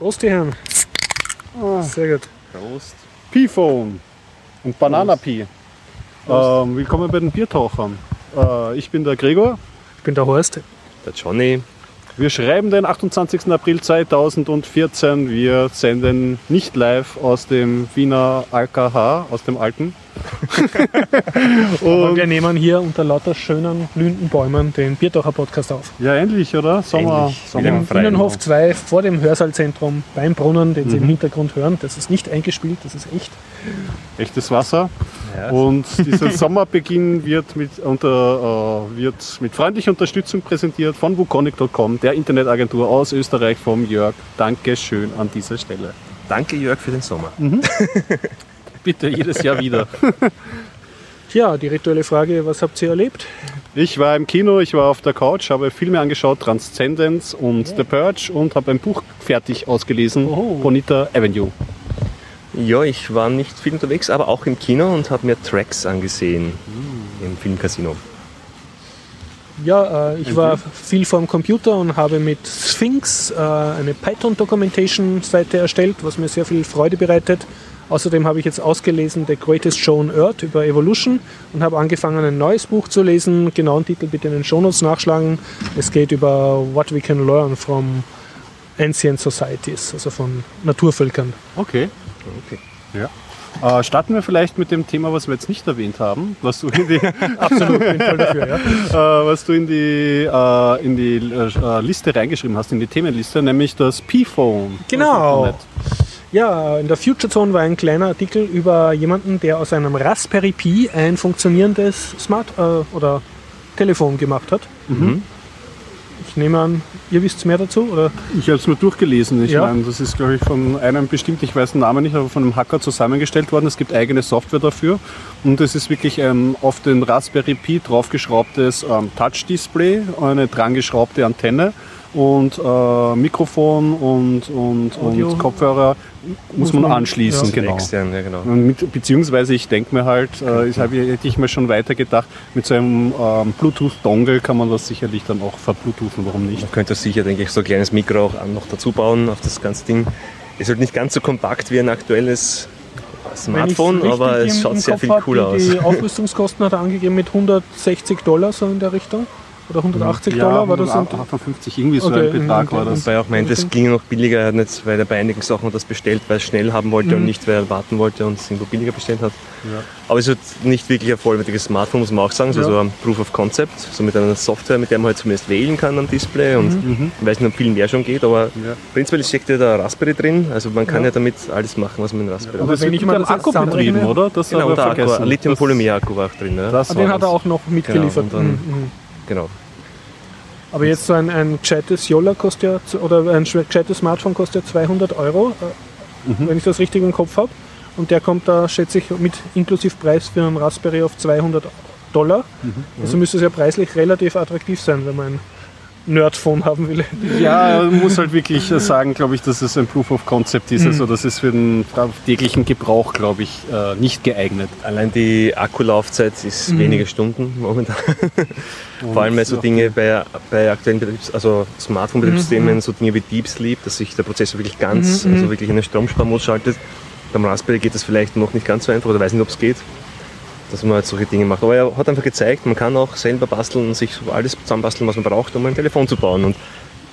Prost, die Herren. Ah. Sehr gut. Prost. P-Phone und Banana-Pi. Ähm, willkommen bei den Biertauchern. Äh, ich bin der Gregor. Ich bin der Horst. Der Johnny. Wir schreiben den 28. April 2014. Wir senden nicht live aus dem Wiener AKH, aus dem alten. Und wir nehmen hier unter lauter schönen, blühenden Bäumen den Biertaucher Podcast auf. ja, endlich, oder? Sommer, Endlich. Sommer. Im Innenhof Raum. 2 vor dem Hörsaal-Zentrum beim Brunnen, den Sie Mhm. im Hintergrund hören. Das ist nicht eingespielt, das ist echt. Echtes Wasser. Ja, Und dieser Sommerbeginn wird mit, unter, äh, wird mit freundlicher Unterstützung präsentiert von wukonic.com, der Internetagentur aus Österreich vom Jörg. Dankeschön an dieser Stelle. Danke Jörg für den Sommer. Bitte jedes Jahr wieder. Tja, die rituelle Frage, was habt ihr erlebt? Ich war im Kino, ich war auf der Couch, habe Filme angeschaut, Transcendence und The Purge und habe ein Buch fertig ausgelesen, Oh. Bonita Avenue. Ja, ich war nicht viel unterwegs, aber auch im Kino und habe mir Tracks angesehen im Filmcasino. Ja, äh, ich war viel vor dem Computer und habe mit Sphinx äh, eine Python-Documentation-Seite erstellt, was mir sehr viel Freude bereitet. Außerdem habe ich jetzt ausgelesen The Greatest Show on Earth über Evolution und habe angefangen, ein neues Buch zu lesen. Genauen Titel bitte in den Shownotes nachschlagen. Es geht über What we can learn from ancient societies, also von Naturvölkern. Okay. Okay. Ja. Äh, starten wir vielleicht mit dem Thema, was wir jetzt nicht erwähnt haben, was du in die, Absolut, dafür. Ja. äh, was du in die, äh, in die äh, Liste reingeschrieben hast, in die Themenliste, nämlich das P-Phone. Genau. Das Ja, in der Future Zone war ein kleiner Artikel über jemanden, der aus einem Raspberry Pi ein funktionierendes Smart äh, oder Telefon gemacht hat. Mhm. Ich nehme an, ihr wisst mehr dazu? Oder? Ich habe es mir durchgelesen. Ich Ja. meine, das ist, glaube ich, von einem bestimmt, ich weiß den Namen nicht, aber von einem Hacker zusammengestellt worden. Es gibt eigene Software dafür. Und es ist wirklich ein auf den Raspberry Pi draufgeschraubtes ähm, Touch-Display, eine drangeschraubte Antenne und äh, Mikrofon und, und, Audio. und Kopfhörer muss, Muss man, man- anschließen. ja. Genau. Extern, ja genau. Und mit, beziehungsweise ich denke mir halt, äh, ich hab, hätte ich mir schon weiter gedacht, mit so einem ähm, Bluetooth-Dongle kann man das sicherlich dann auch verbluetoothen, warum nicht? Man könnte sicher, denke ich, so ein kleines Mikro auch noch dazu bauen auf das ganze Ding. Ist halt nicht ganz so kompakt wie ein aktuelles Smartphone, aber es schaut sehr Kopf viel cooler aus. Die Aufrüstungskosten hat er angegeben mit 160 Dollar, so in der Richtung. Oder 180 Dollar war das? Und 58, irgendwie so Okay, ein Betrag okay. war das. Wobei er auch meint, es ging noch billiger, er hat nicht, weil er bei einigen Sachen das bestellt, weil er es schnell haben wollte und nicht, weil er warten wollte und es irgendwo billiger bestellt hat. Ja. Aber es ist nicht wirklich ein vollwertiges Smartphone, muss man auch sagen, so, Ja. so ein Proof of Concept, so mit einer Software, mit der man halt zumindest wählen kann am Display und ich weiß nicht, ob viel mehr schon geht, aber Ja. prinzipiell steckt ja der Raspberry drin, also man kann Ja. ja, damit alles machen, was man mit dem Raspberry Und Aber das wird ich mit das Akku jetzt betrieben, oder? Das Genau, der Akku, Lithium-Polymer-Akku war auch drin. Ne? Das, das den hat er auch noch mitgeliefert. Genau, dann- Mhm. Genau. Aber jetzt so ein, ein gescheites Yola kostet ja, oder ein gescheites Smartphone kostet ja 200 Euro, äh, Mhm. wenn ich das richtig im Kopf habe. Und der kommt da, schätze ich, mit inklusive Preis für einen Raspberry auf 200 Dollar. Mhm. Also müsste es ja preislich relativ attraktiv sein, wenn man ein Nerdphone haben will. Ja, man muss halt wirklich sagen, glaube ich, dass es ein Proof of Concept ist. Also das ist für den täglichen Gebrauch, glaube ich, äh, nicht geeignet. Allein die Akkulaufzeit ist wenige Stunden momentan. Vor allem bei so. Dinge bei, bei aktuellen Betriebs-, also Smartphone-Betriebssystemen, so Dinge wie Deep Sleep, dass sich der Prozessor wirklich ganz, Mhm, also wirklich in den Stromsparmodus schaltet. Beim Raspberry geht das vielleicht noch nicht ganz so einfach oder weiß nicht, ob es geht, dass man halt solche Dinge macht. Aber er hat einfach gezeigt, man kann auch selber basteln und sich alles zusammenbasteln, was man braucht, um ein Telefon zu bauen. Und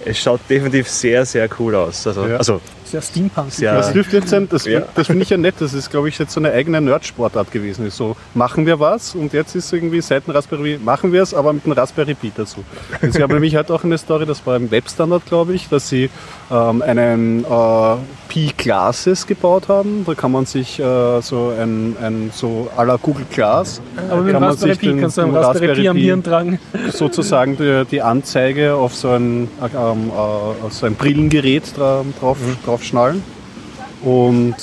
es schaut definitiv sehr, sehr cool aus. Also, Ja. also Sehr Steampunk. Sehr- Das dürfte jetzt sein, das, Ja. das finde ich ja nett. Das ist, glaube ich, jetzt so eine eigene Nerdsportart gewesen. Ist so, machen wir was und jetzt ist irgendwie seit dem Raspberry, machen wir es, aber mit einem Raspberry Pi dazu. Es gab nämlich halt auch eine Story, das war im Webstandard, glaube ich, dass sie ähm, einen äh, Pi Classes gebaut haben. Da kann man sich äh, so ein, ein so à la Google Class, Aber mit kann man Raspberry sich Pi den- kannst du einen Raspberry, Pi am Hirn tragen. sozusagen die, die Anzeige auf so ein, ähm, äh, auf so ein Brillengerät dra drauf, drauf schnallen. Und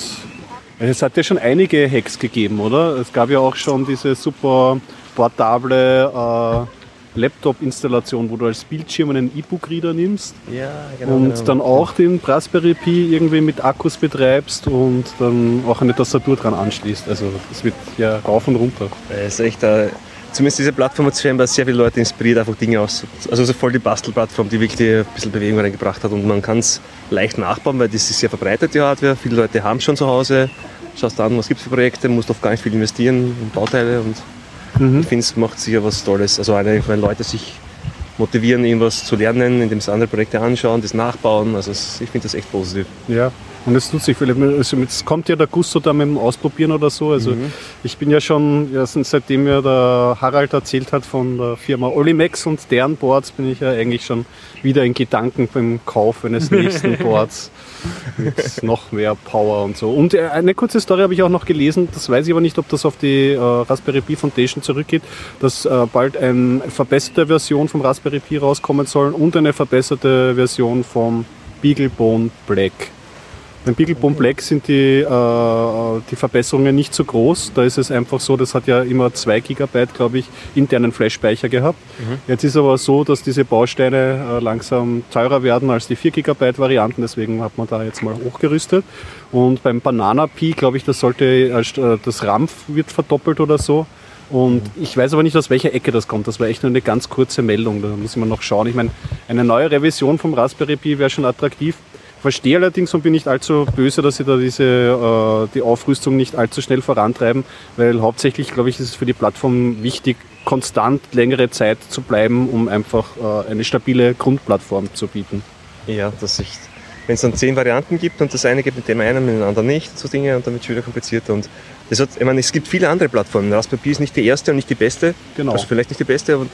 es hat ja schon einige Hacks gegeben, oder? Es gab ja auch schon diese super portable äh, Laptop-Installation, wo du als Bildschirm einen E-Book-Reader nimmst ja, und dann auch den Raspberry Pi irgendwie mit Akkus betreibst und dann auch eine Tastatur dran anschließt. Also das wird ja rauf und runter. Es ist echt, äh, zumindest diese Plattform hat scheinbar sehr viele Leute inspiriert, einfach Dinge aus. Also so voll die Bastelplattform, die wirklich ein bisschen Bewegung reingebracht hat. Und man kann es leicht nachbauen, weil das ist sehr verbreitet, die Hardware. Viele Leute haben schon zu Hause. Schaust an, was gibt es für Projekte, musst oft gar nicht viel investieren in Bauteile. Und Mhm. ich finde, es macht sicher was Tolles. Also eine, wenn Leute sich motivieren, irgendwas zu lernen, indem sie andere Projekte anschauen, das nachbauen. Also es- ich finde das echt positiv. Ja, und es tut sich viel. Also jetzt kommt ja der Gusto da mit dem Ausprobieren oder so. Also Mhm. ich bin ja schon, ja, sind- seitdem mir der Harald erzählt hat von der Firma Olimex und deren Boards, bin ich ja eigentlich schon wieder in Gedanken beim Kauf eines nächsten Boards mit noch mehr Power und so. Und äh, eine kurze Story habe ich auch noch gelesen, das weiß ich aber nicht, ob das auf die äh, Raspberry Pi Foundation zurückgeht, dass äh, bald eine verbesserte Version vom Raspberry Pi rauskommen soll und eine verbesserte Version vom BeagleBone Black. Beim BeagleBone Black sind die, äh, die Verbesserungen nicht so groß. Da ist es einfach so, das hat ja immer 2 GB, glaube ich, internen Flash-Speicher gehabt. Jetzt ist aber so, dass diese Bausteine äh, langsam teurer werden als die 4 GB Varianten, deswegen hat man da jetzt mal hochgerüstet. Und beim Banana Pi, glaube ich, das sollte, äh, das RAM wird verdoppelt oder so. Und ich weiß aber nicht, aus welcher Ecke das kommt. Das war echt nur eine ganz kurze Meldung. Da muss man noch schauen. Ich meine, eine neue Revision vom Raspberry Pi wäre schon attraktiv. Verstehe allerdings und bin nicht allzu böse, dass sie da diese, äh, die Aufrüstung nicht allzu schnell vorantreiben, weil hauptsächlich, glaube ich, ist es für die Plattform wichtig, konstant längere Zeit zu bleiben, um einfach äh, eine stabile Grundplattform zu bieten. Ja, dass ich, wenn es dann zehn Varianten gibt und das eine gibt mit dem einen, mit dem anderen nicht, so Dinge, und dann wird es wieder komplizierter. Und das hat, ich meine, es gibt viele andere Plattformen. Raspberry Pi ist nicht die erste und nicht die beste. Genau. Also vielleicht nicht die beste, aber,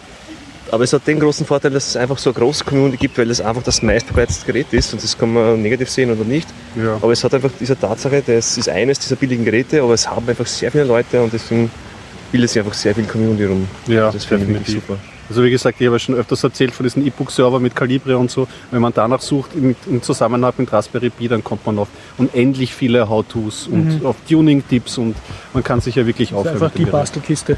aber es hat den großen Vorteil, dass es einfach so eine große Community gibt, weil es einfach das meistverbreitetste Gerät ist. Und das kann man negativ sehen oder nicht. Ja. Aber es hat einfach diese Tatsache, das ist eines dieser billigen Geräte, aber es haben einfach sehr viele Leute und deswegen bildet sich einfach sehr viel Community rum. Ja, das finde ich super. Also wie gesagt, ich habe ja schon öfters erzählt von diesen E-Book-Server mit Calibre und so. Wenn man danach sucht im, im Zusammenhang mit Raspberry Pi, dann kommt man auf unendlich viele How-Tos und auf Tuning-Tipps und man kann sich ja wirklich Das ist aufhören. einfach die. Bastelkiste.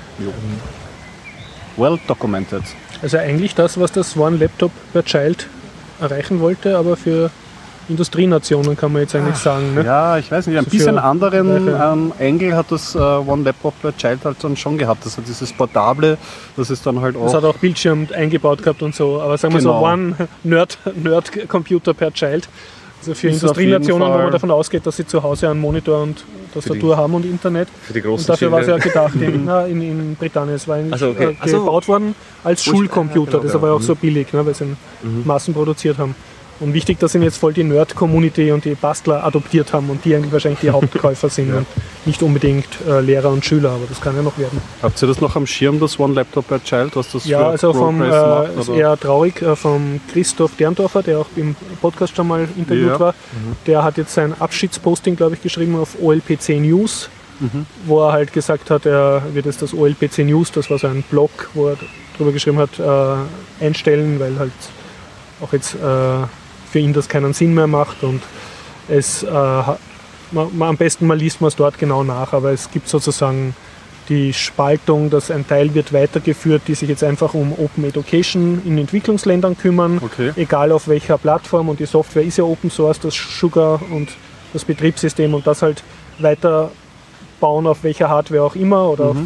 Well documented. Also eigentlich das, was das One Laptop per Child erreichen wollte, aber für Industrienationen kann man jetzt eigentlich sagen. Ne? Ja, ich weiß nicht, ein So bisschen anderen ähm, Engel hat das äh, One Laptop per Child halt dann schon gehabt. Das hat dieses Portable, das ist dann halt Das auch... hat auch Bildschirm eingebaut gehabt und so. Aber sagen wir Genau. so, One Nerd, Nerd Computer per Child. Also für Industrienationen, wo man davon ausgeht, dass sie zu Hause einen Monitor und Tastatur haben und Internet. Für die großen Und dafür war es ja gedacht in, na, in, in Britannien. Es war eigentlich Ach so, okay. äh, Ach so. gebaut worden als Schulcomputer. ja, genau, das war ja auch so billig, ne, weil sie ihn Massen produziert haben. Und wichtig, dass ihn jetzt voll die Nerd-Community und die Bastler adoptiert haben und die eigentlich wahrscheinlich die Hauptkäufer sind und nicht unbedingt äh, Lehrer und Schüler, aber das kann ja noch werden. Habt ihr das noch am Schirm, das One Laptop per Child, was das Ja, also vom, äh, macht? ist eher traurig, äh, vom Christoph Derndorfer, der auch im Podcast schon mal interviewt Ja. war. Der hat jetzt sein Abschiedsposting, glaube ich, geschrieben auf OLPC News, wo er halt gesagt hat, er wird jetzt das OLPC News, das war so ein Blog, wo er darüber geschrieben hat, äh, einstellen, weil halt auch jetzt äh, für ihn das keinen Sinn mehr macht und es äh, man, man, am besten mal liest man es dort genau nach, aber es gibt sozusagen die Spaltung, dass ein Teil wird weitergeführt, die sich jetzt einfach um Open Education in Entwicklungsländern kümmern, Okay. egal auf welcher Plattform und die Software ist ja Open Source, das Sugar und das Betriebssystem und das halt weiterbauen auf welcher Hardware auch immer oder auf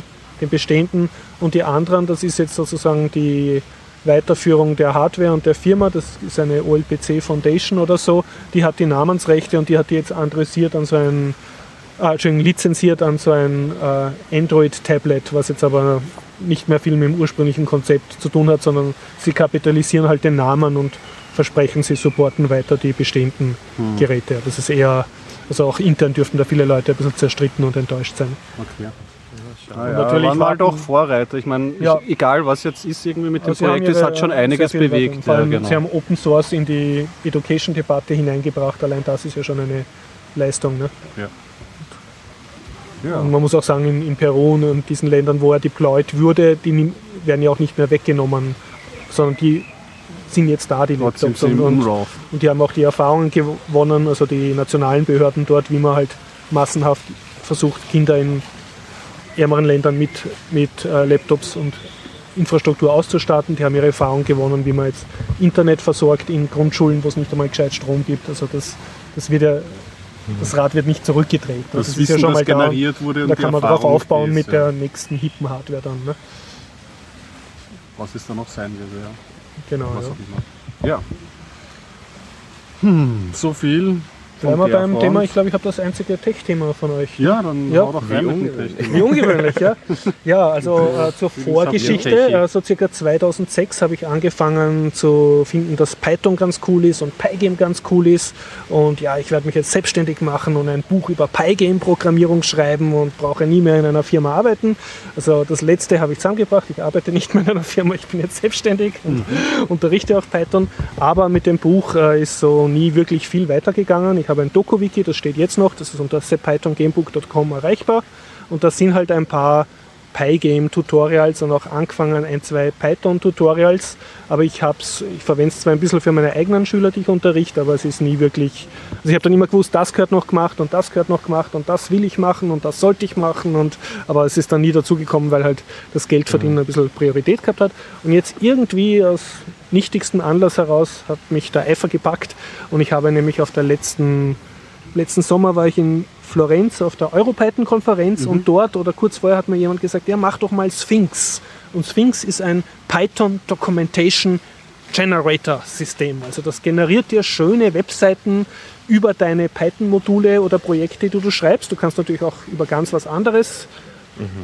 den bestehenden und die anderen, das ist jetzt sozusagen die Weiterführung der Hardware und der Firma, das ist eine OLPC Foundation oder so, die hat die Namensrechte und die hat die jetzt adressiert an so ein, äh, Entschuldigung, lizenziert an so ein äh, Android-Tablet, was jetzt aber nicht mehr viel mit dem ursprünglichen Konzept zu tun hat, sondern sie kapitalisieren halt den Namen und versprechen, sie supporten weiter die bestehenden Geräte. Das ist eher, also auch intern dürften da viele Leute ein bisschen zerstritten und enttäuscht sein. Okay. Ah, ja, natürlich waren halt auch Vorreiter. Ich meine, Ja. egal was jetzt ist irgendwie mit dem Also Projekt, es hat schon einiges bewegt. Werbung. Vor allem, ja, genau. Sie haben Open Source in die Education-Debatte hineingebracht. Allein das ist ja schon eine Leistung. Ne? ja. Und man muss auch sagen, in, in Peru und diesen Ländern, wo er deployed wurde, die werden ja auch nicht mehr weggenommen, sondern die sind jetzt da, die Trotzdem Laptops. Und, und, und die haben auch die Erfahrungen gewonnen, also die nationalen Behörden dort, wie man halt massenhaft versucht, Kinder in ärmeren Ländern mit, mit äh, Laptops und Infrastruktur auszustatten. Die haben ihre Erfahrung gewonnen, wie man jetzt Internet versorgt in Grundschulen, wo es nicht einmal gescheit Strom gibt. Also das, das wird ja, das Rad wird nicht zurückgedreht. Das ist Wissen, das da. generiert wurde und Da kann man darauf aufbauen die mit ist, ja. der nächsten hippen Hardware dann. Ne? was es da noch sein wird. Ja. Genau. Was Ja. auch immer. Ja. Hm, so viel. Bleiben wir beim. Thema, ich glaube, ich habe das einzige Tech-Thema von euch. Ja, dann Ja. hau doch rein Tech. Wie ungewöhnlich, ja. Ja, also äh, zur Vorgeschichte, äh, so circa 2006 habe ich angefangen zu finden, dass Python ganz cool ist und Pygame ganz cool ist. Und ja, ich werde mich jetzt selbstständig machen und ein Buch über Pygame-Programmierung schreiben und brauche nie mehr in einer Firma arbeiten. Also das letzte habe ich zusammengebracht. Ich arbeite nicht mehr in einer Firma, ich bin jetzt selbstständig und unterrichte auch Python. Aber mit dem Buch äh, ist so nie wirklich viel weitergegangen. Ich habe ein Doku-Wiki, das steht jetzt noch, das ist unter pythongamebook.com erreichbar. Und da sind halt ein paar Pygame-Tutorials und auch angefangen ein, zwei Python-Tutorials. Aber ich hab's, ich verwende es zwar ein bisschen für meine eigenen Schüler, die ich unterrichte, aber es ist nie wirklich. Also ich habe dann immer gewusst, das gehört noch gemacht und das gehört noch gemacht und das will ich machen und das sollte ich machen. Und, aber es ist dann nie dazu gekommen, weil halt das Geldverdienen ein bisschen Priorität gehabt hat. Und jetzt irgendwie aus nichtigsten Anlass heraus hat mich der Eifer gepackt und ich habe nämlich auf der letzten letzten Sommer war ich in Florenz auf der Europython-Konferenz und dort oder kurz vorher hat mir jemand gesagt, ja, mach doch mal Sphinx. Und Sphinx ist ein Python Documentation Generator System. Also das generiert dir schöne Webseiten über deine Python-Module oder Projekte, die du schreibst. Du kannst natürlich auch über ganz was anderes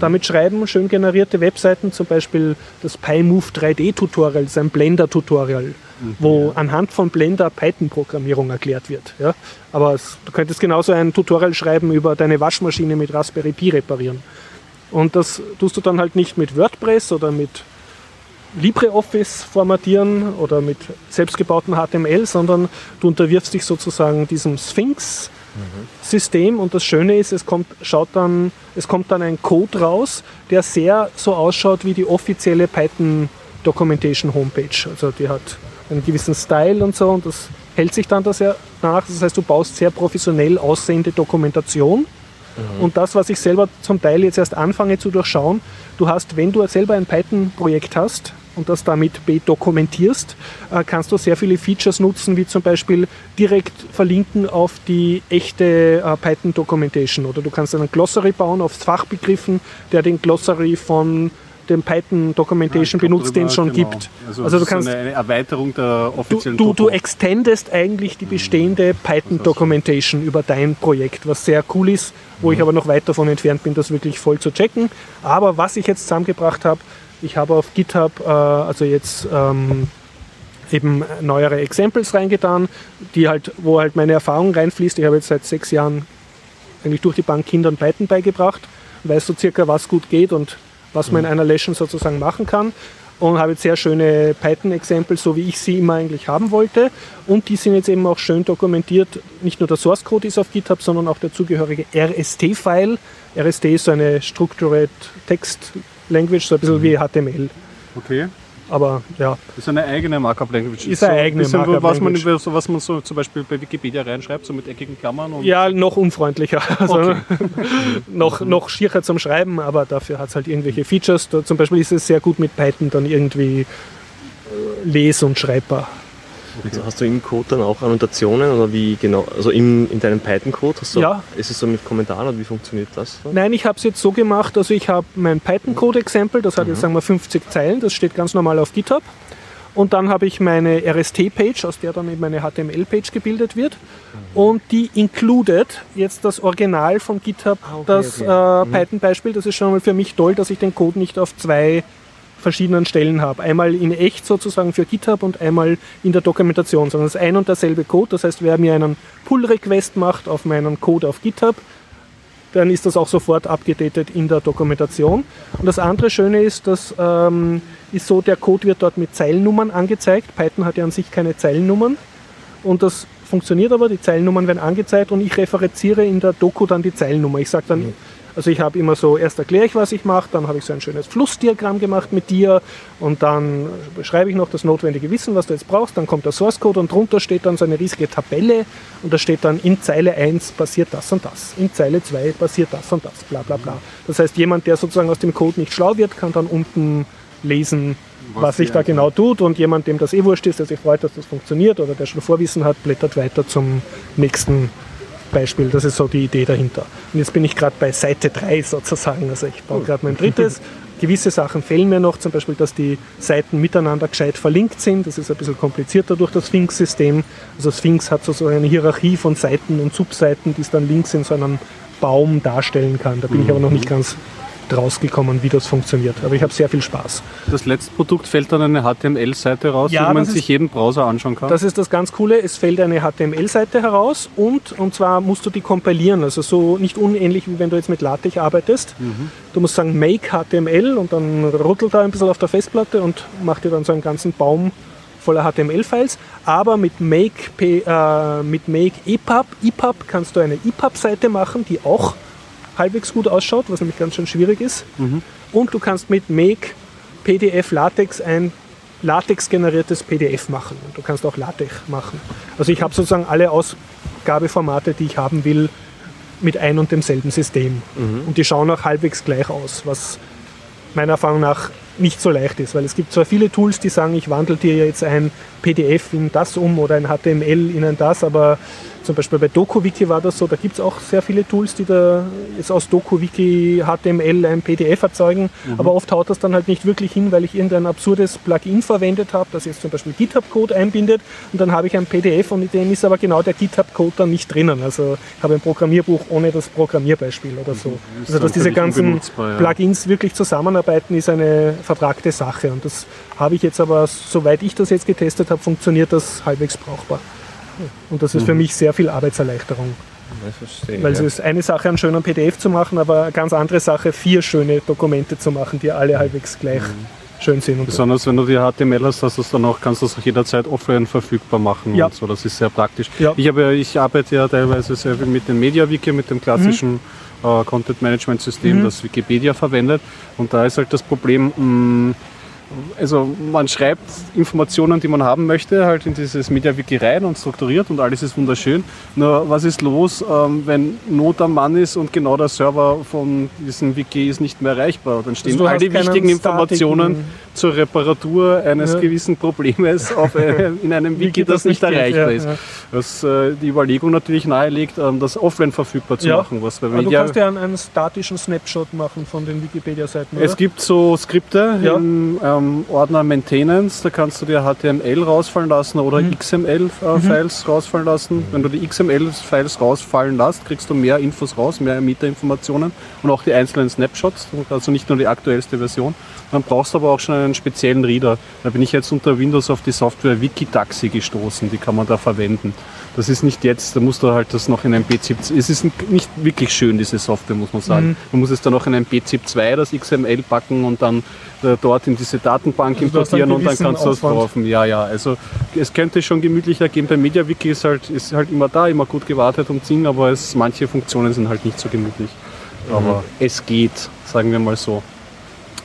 damit schreiben, schön generierte Webseiten, zum Beispiel das PyMove 3D Tutorial, das ist ein Blender Tutorial, wo anhand von Blender Python-Programmierung erklärt wird. Ja? Aber es, du könntest genauso ein Tutorial schreiben über deine Waschmaschine mit Raspberry Pi reparieren. Und das tust du dann halt nicht mit WordPress oder mit LibreOffice formatieren oder mit selbstgebautem HTML, sondern du unterwirfst dich sozusagen diesem Sphinx System und das Schöne ist, es kommt, schaut dann, es kommt dann ein Code raus, der sehr so ausschaut wie die offizielle Python Documentation Homepage. Also die hat einen gewissen Style und so und das hält sich dann da sehr nach. Das heißt, du baust sehr professionell aussehende Dokumentation. Und das, was ich selber zum Teil jetzt erst anfange zu durchschauen, du hast, wenn du selber ein Python-Projekt hast und das damit dokumentierst, äh, kannst du sehr viele Features nutzen, wie zum Beispiel direkt verlinken auf die echte äh, Python-Documentation. Oder du kannst einen Glossary bauen auf Fachbegriffen, der den Glossary von dem Python Documentation Ja, glaub, benutzt, den es schon drüber- gibt. Also, Also du kannst eine, Erweiterung der Du, offiziellen du, du Doku. extendest eigentlich die bestehende Python Documentation über dein Projekt, was sehr cool ist, wo ich aber noch weit davon entfernt bin, das wirklich voll zu checken. Aber was ich jetzt zusammengebracht habe, ich habe auf GitHub, äh, also jetzt ähm, eben neuere Examples reingetan, die halt, wo halt meine Erfahrung reinfließt. Ich habe jetzt seit sechs Jahren eigentlich durch die Bank Kindern Python beigebracht, weiß so circa, was gut geht und was man in einer Lesson sozusagen machen kann. Und habe jetzt sehr schöne Python-Examples, so wie ich sie immer eigentlich haben wollte. Und die sind jetzt eben auch schön dokumentiert. Nicht nur der Source Code ist auf GitHub, sondern auch der zugehörige RST-File. RST ist so eine Structured Text Language, so ein bisschen wie HTML. Okay. Aber ja, ist eine eigene Markup-Language. Ist eine eigene bisschen, Markup was man, Language. so, was man so zum Beispiel bei Wikipedia reinschreibt, so mit eckigen Klammern. Und Ja, noch unfreundlicher. Also Okay. noch, noch schierer zum Schreiben, aber dafür hat es halt irgendwelche Features. Da, zum Beispiel ist es sehr gut mit Python dann irgendwie äh, les- und schreibbar. Und hast du im Code dann auch Annotationen oder wie genau, also im, in deinem Python-Code hast du, Ja. ist es so mit Kommentaren oder wie funktioniert das? dann? Nein, ich habe es jetzt so gemacht, also ich habe mein Python-Code-Exempel, das hat jetzt sagen wir 50 Zeilen, das steht ganz normal auf GitHub. Und dann habe ich meine RST-Page, aus der dann eben meine HTML-Page gebildet wird. Und die included jetzt das Original von GitHub, okay, das okay. Äh, Python-Beispiel. Das ist schon mal für mich toll, dass ich den Code nicht auf zwei verschiedenen Stellen habe. Einmal in echt sozusagen für GitHub und einmal in der Dokumentation, sondern es ist ein und derselbe Code. Das heißt, wer mir einen Pull-Request macht auf meinen Code auf GitHub, dann ist das auch sofort abgedatet in der Dokumentation. Und das andere Schöne ist, dass ähm, ist so, der Code wird dort mit Zeilennummern angezeigt. Python hat ja an sich keine Zeilennummern. Und das funktioniert aber, die Zeilennummern werden angezeigt und ich referenziere in der Doku dann die Zeilennummer. Ich sage dann, also ich habe immer so, erst erkläre ich, was ich mache, dann habe ich so ein schönes Flussdiagramm gemacht mit dir und dann beschreibe ich noch das notwendige Wissen, was du jetzt brauchst, dann kommt der Source Code und drunter steht dann so eine riesige Tabelle und da steht dann in Zeile 1 passiert das und das, in Zeile 2 passiert das und das, bla bla bla. Das heißt, jemand, der sozusagen aus dem Code nicht schlau wird, kann dann unten lesen, was, Was sich da genau tut und jemand, dem das eh wurscht ist, der sich freut, dass das funktioniert oder der schon Vorwissen hat, blättert weiter zum nächsten Beispiel. Das ist so die Idee dahinter. Und jetzt bin ich gerade bei Seite 3 sozusagen. Also ich baue gerade mein drittes. gewisse Sachen fehlen mir noch, zum Beispiel, dass die Seiten miteinander gescheit verlinkt sind. Das ist ein bisschen komplizierter durch das Sphinx-System. Also Sphinx hat so eine Hierarchie von Seiten und Subseiten, die es dann links in so einem Baum darstellen kann. Da bin ich aber noch nicht ganz rausgekommen, wie das funktioniert. Aber ich habe sehr viel Spaß. Das letzte Produkt fällt dann eine HTML-Seite raus, Ja, wo man das sich ist- jeden Browser anschauen kann. Das ist das ganz Coole. Es fällt eine HTML-Seite heraus und, und zwar musst du die kompilieren. Also so nicht unähnlich wie wenn du jetzt mit LaTeX arbeitest. Du musst sagen make HTML und dann ruttelt er ein bisschen auf der Festplatte und macht dir dann so einen ganzen Baum voller HTML-Files. Aber mit make, äh, mit make EPUB, EPUB kannst du eine EPUB-Seite machen, die auch halbwegs gut ausschaut, was nämlich ganz schön schwierig ist. Und du kannst mit make PDF LaTeX ein LaTeX-generiertes PDF machen. Und du kannst auch LaTeX machen. Also ich habe sozusagen alle Ausgabeformate, die ich haben will, mit ein und demselben System. Und die schauen auch halbwegs gleich aus, was meiner Erfahrung nach nicht so leicht ist, weil es gibt zwar viele Tools, die sagen, ich wandle dir jetzt ein PDF in das um oder ein HTML in ein das, aber zum Beispiel bei DokuWiki war das so, da gibt es auch sehr viele Tools, die da jetzt aus DokuWiki HTML ein PDF erzeugen, aber oft haut das dann halt nicht wirklich hin, weil ich irgendein absurdes Plugin verwendet habe, das jetzt zum Beispiel GitHub-Code einbindet und dann habe ich ein PDF und in dem ist aber genau der GitHub-Code dann nicht drinnen. Also ich habe ein Programmierbuch ohne das Programmierbeispiel oder so. Also dann dass diese ganzen ja. Plugins wirklich zusammenarbeiten, ist eine vertragte Sache. Und das habe ich jetzt aber, soweit ich das jetzt getestet habe, funktioniert das halbwegs brauchbar. Und das ist für mich sehr viel Arbeitserleichterung. Ich verstehe. Weil ja. es ist eine Sache, einen schönen PDF zu machen, aber eine ganz andere Sache, vier schöne Dokumente zu machen, die alle halbwegs gleich schön sind. Und so. Besonders wenn du die HTML hast, hast du es dann auch, kannst du es auch jederzeit offline verfügbar machen Ja. und so. Das ist sehr praktisch. Ja. Ich, habe, ja- ich arbeite ja teilweise sehr viel mit dem MediaWiki, mit dem klassischen Mhm. Äh, Content-Management-System, das Wikipedia verwendet. Und da ist halt das Problem, mh, also man schreibt Informationen, die man haben möchte, halt in dieses MediaWiki rein und strukturiert und alles ist wunderschön. Nur was ist los, ähm, wenn Not am Mann ist und genau der Server von diesem Wiki ist nicht mehr erreichbar? Dann stehen Also du all hast die keinen wichtigen Informationen zur Reparatur eines Ja. gewissen Problems auf, äh, in einem Wiki, das nicht geht, erreichbar ja, ist. ja. Was äh, die Überlegung natürlich nahelegt, ähm, das offline verfügbar zu Ja. machen. Was bei Aber du Media kannst ja einen, einen statischen Snapshot machen von den Wikipedia-Seiten. es gibt so Skripte Ja. im ähm, Ordner Maintenance, da kannst du dir HTML rausfallen lassen oder Mhm. XML-Files rausfallen lassen. Wenn du die XML-Files rausfallen lässt, kriegst du mehr Infos raus, mehr Metainformationen und auch die einzelnen Snapshots, also nicht nur die aktuellste Version. Dann brauchst du aber auch schon einen speziellen Reader. Da bin ich jetzt unter Windows auf die Software Wikitaxi gestoßen, die kann man da verwenden. Das ist nicht jetzt, da musst du halt das noch in ein BZIP. Es ist nicht wirklich schön, diese Software, muss man sagen. Mhm. Man muss es dann noch in ein BZIP 2, das XML packen und dann äh, dort in diese Datenbank Also importieren und dann kannst du das kaufen. Ja, ja, also es könnte schon gemütlicher gehen. Bei MediaWiki ist halt, ist halt immer da, immer gut gewartet und Ding, aber es, manche Funktionen sind halt nicht so gemütlich. Aber es geht, sagen wir mal so.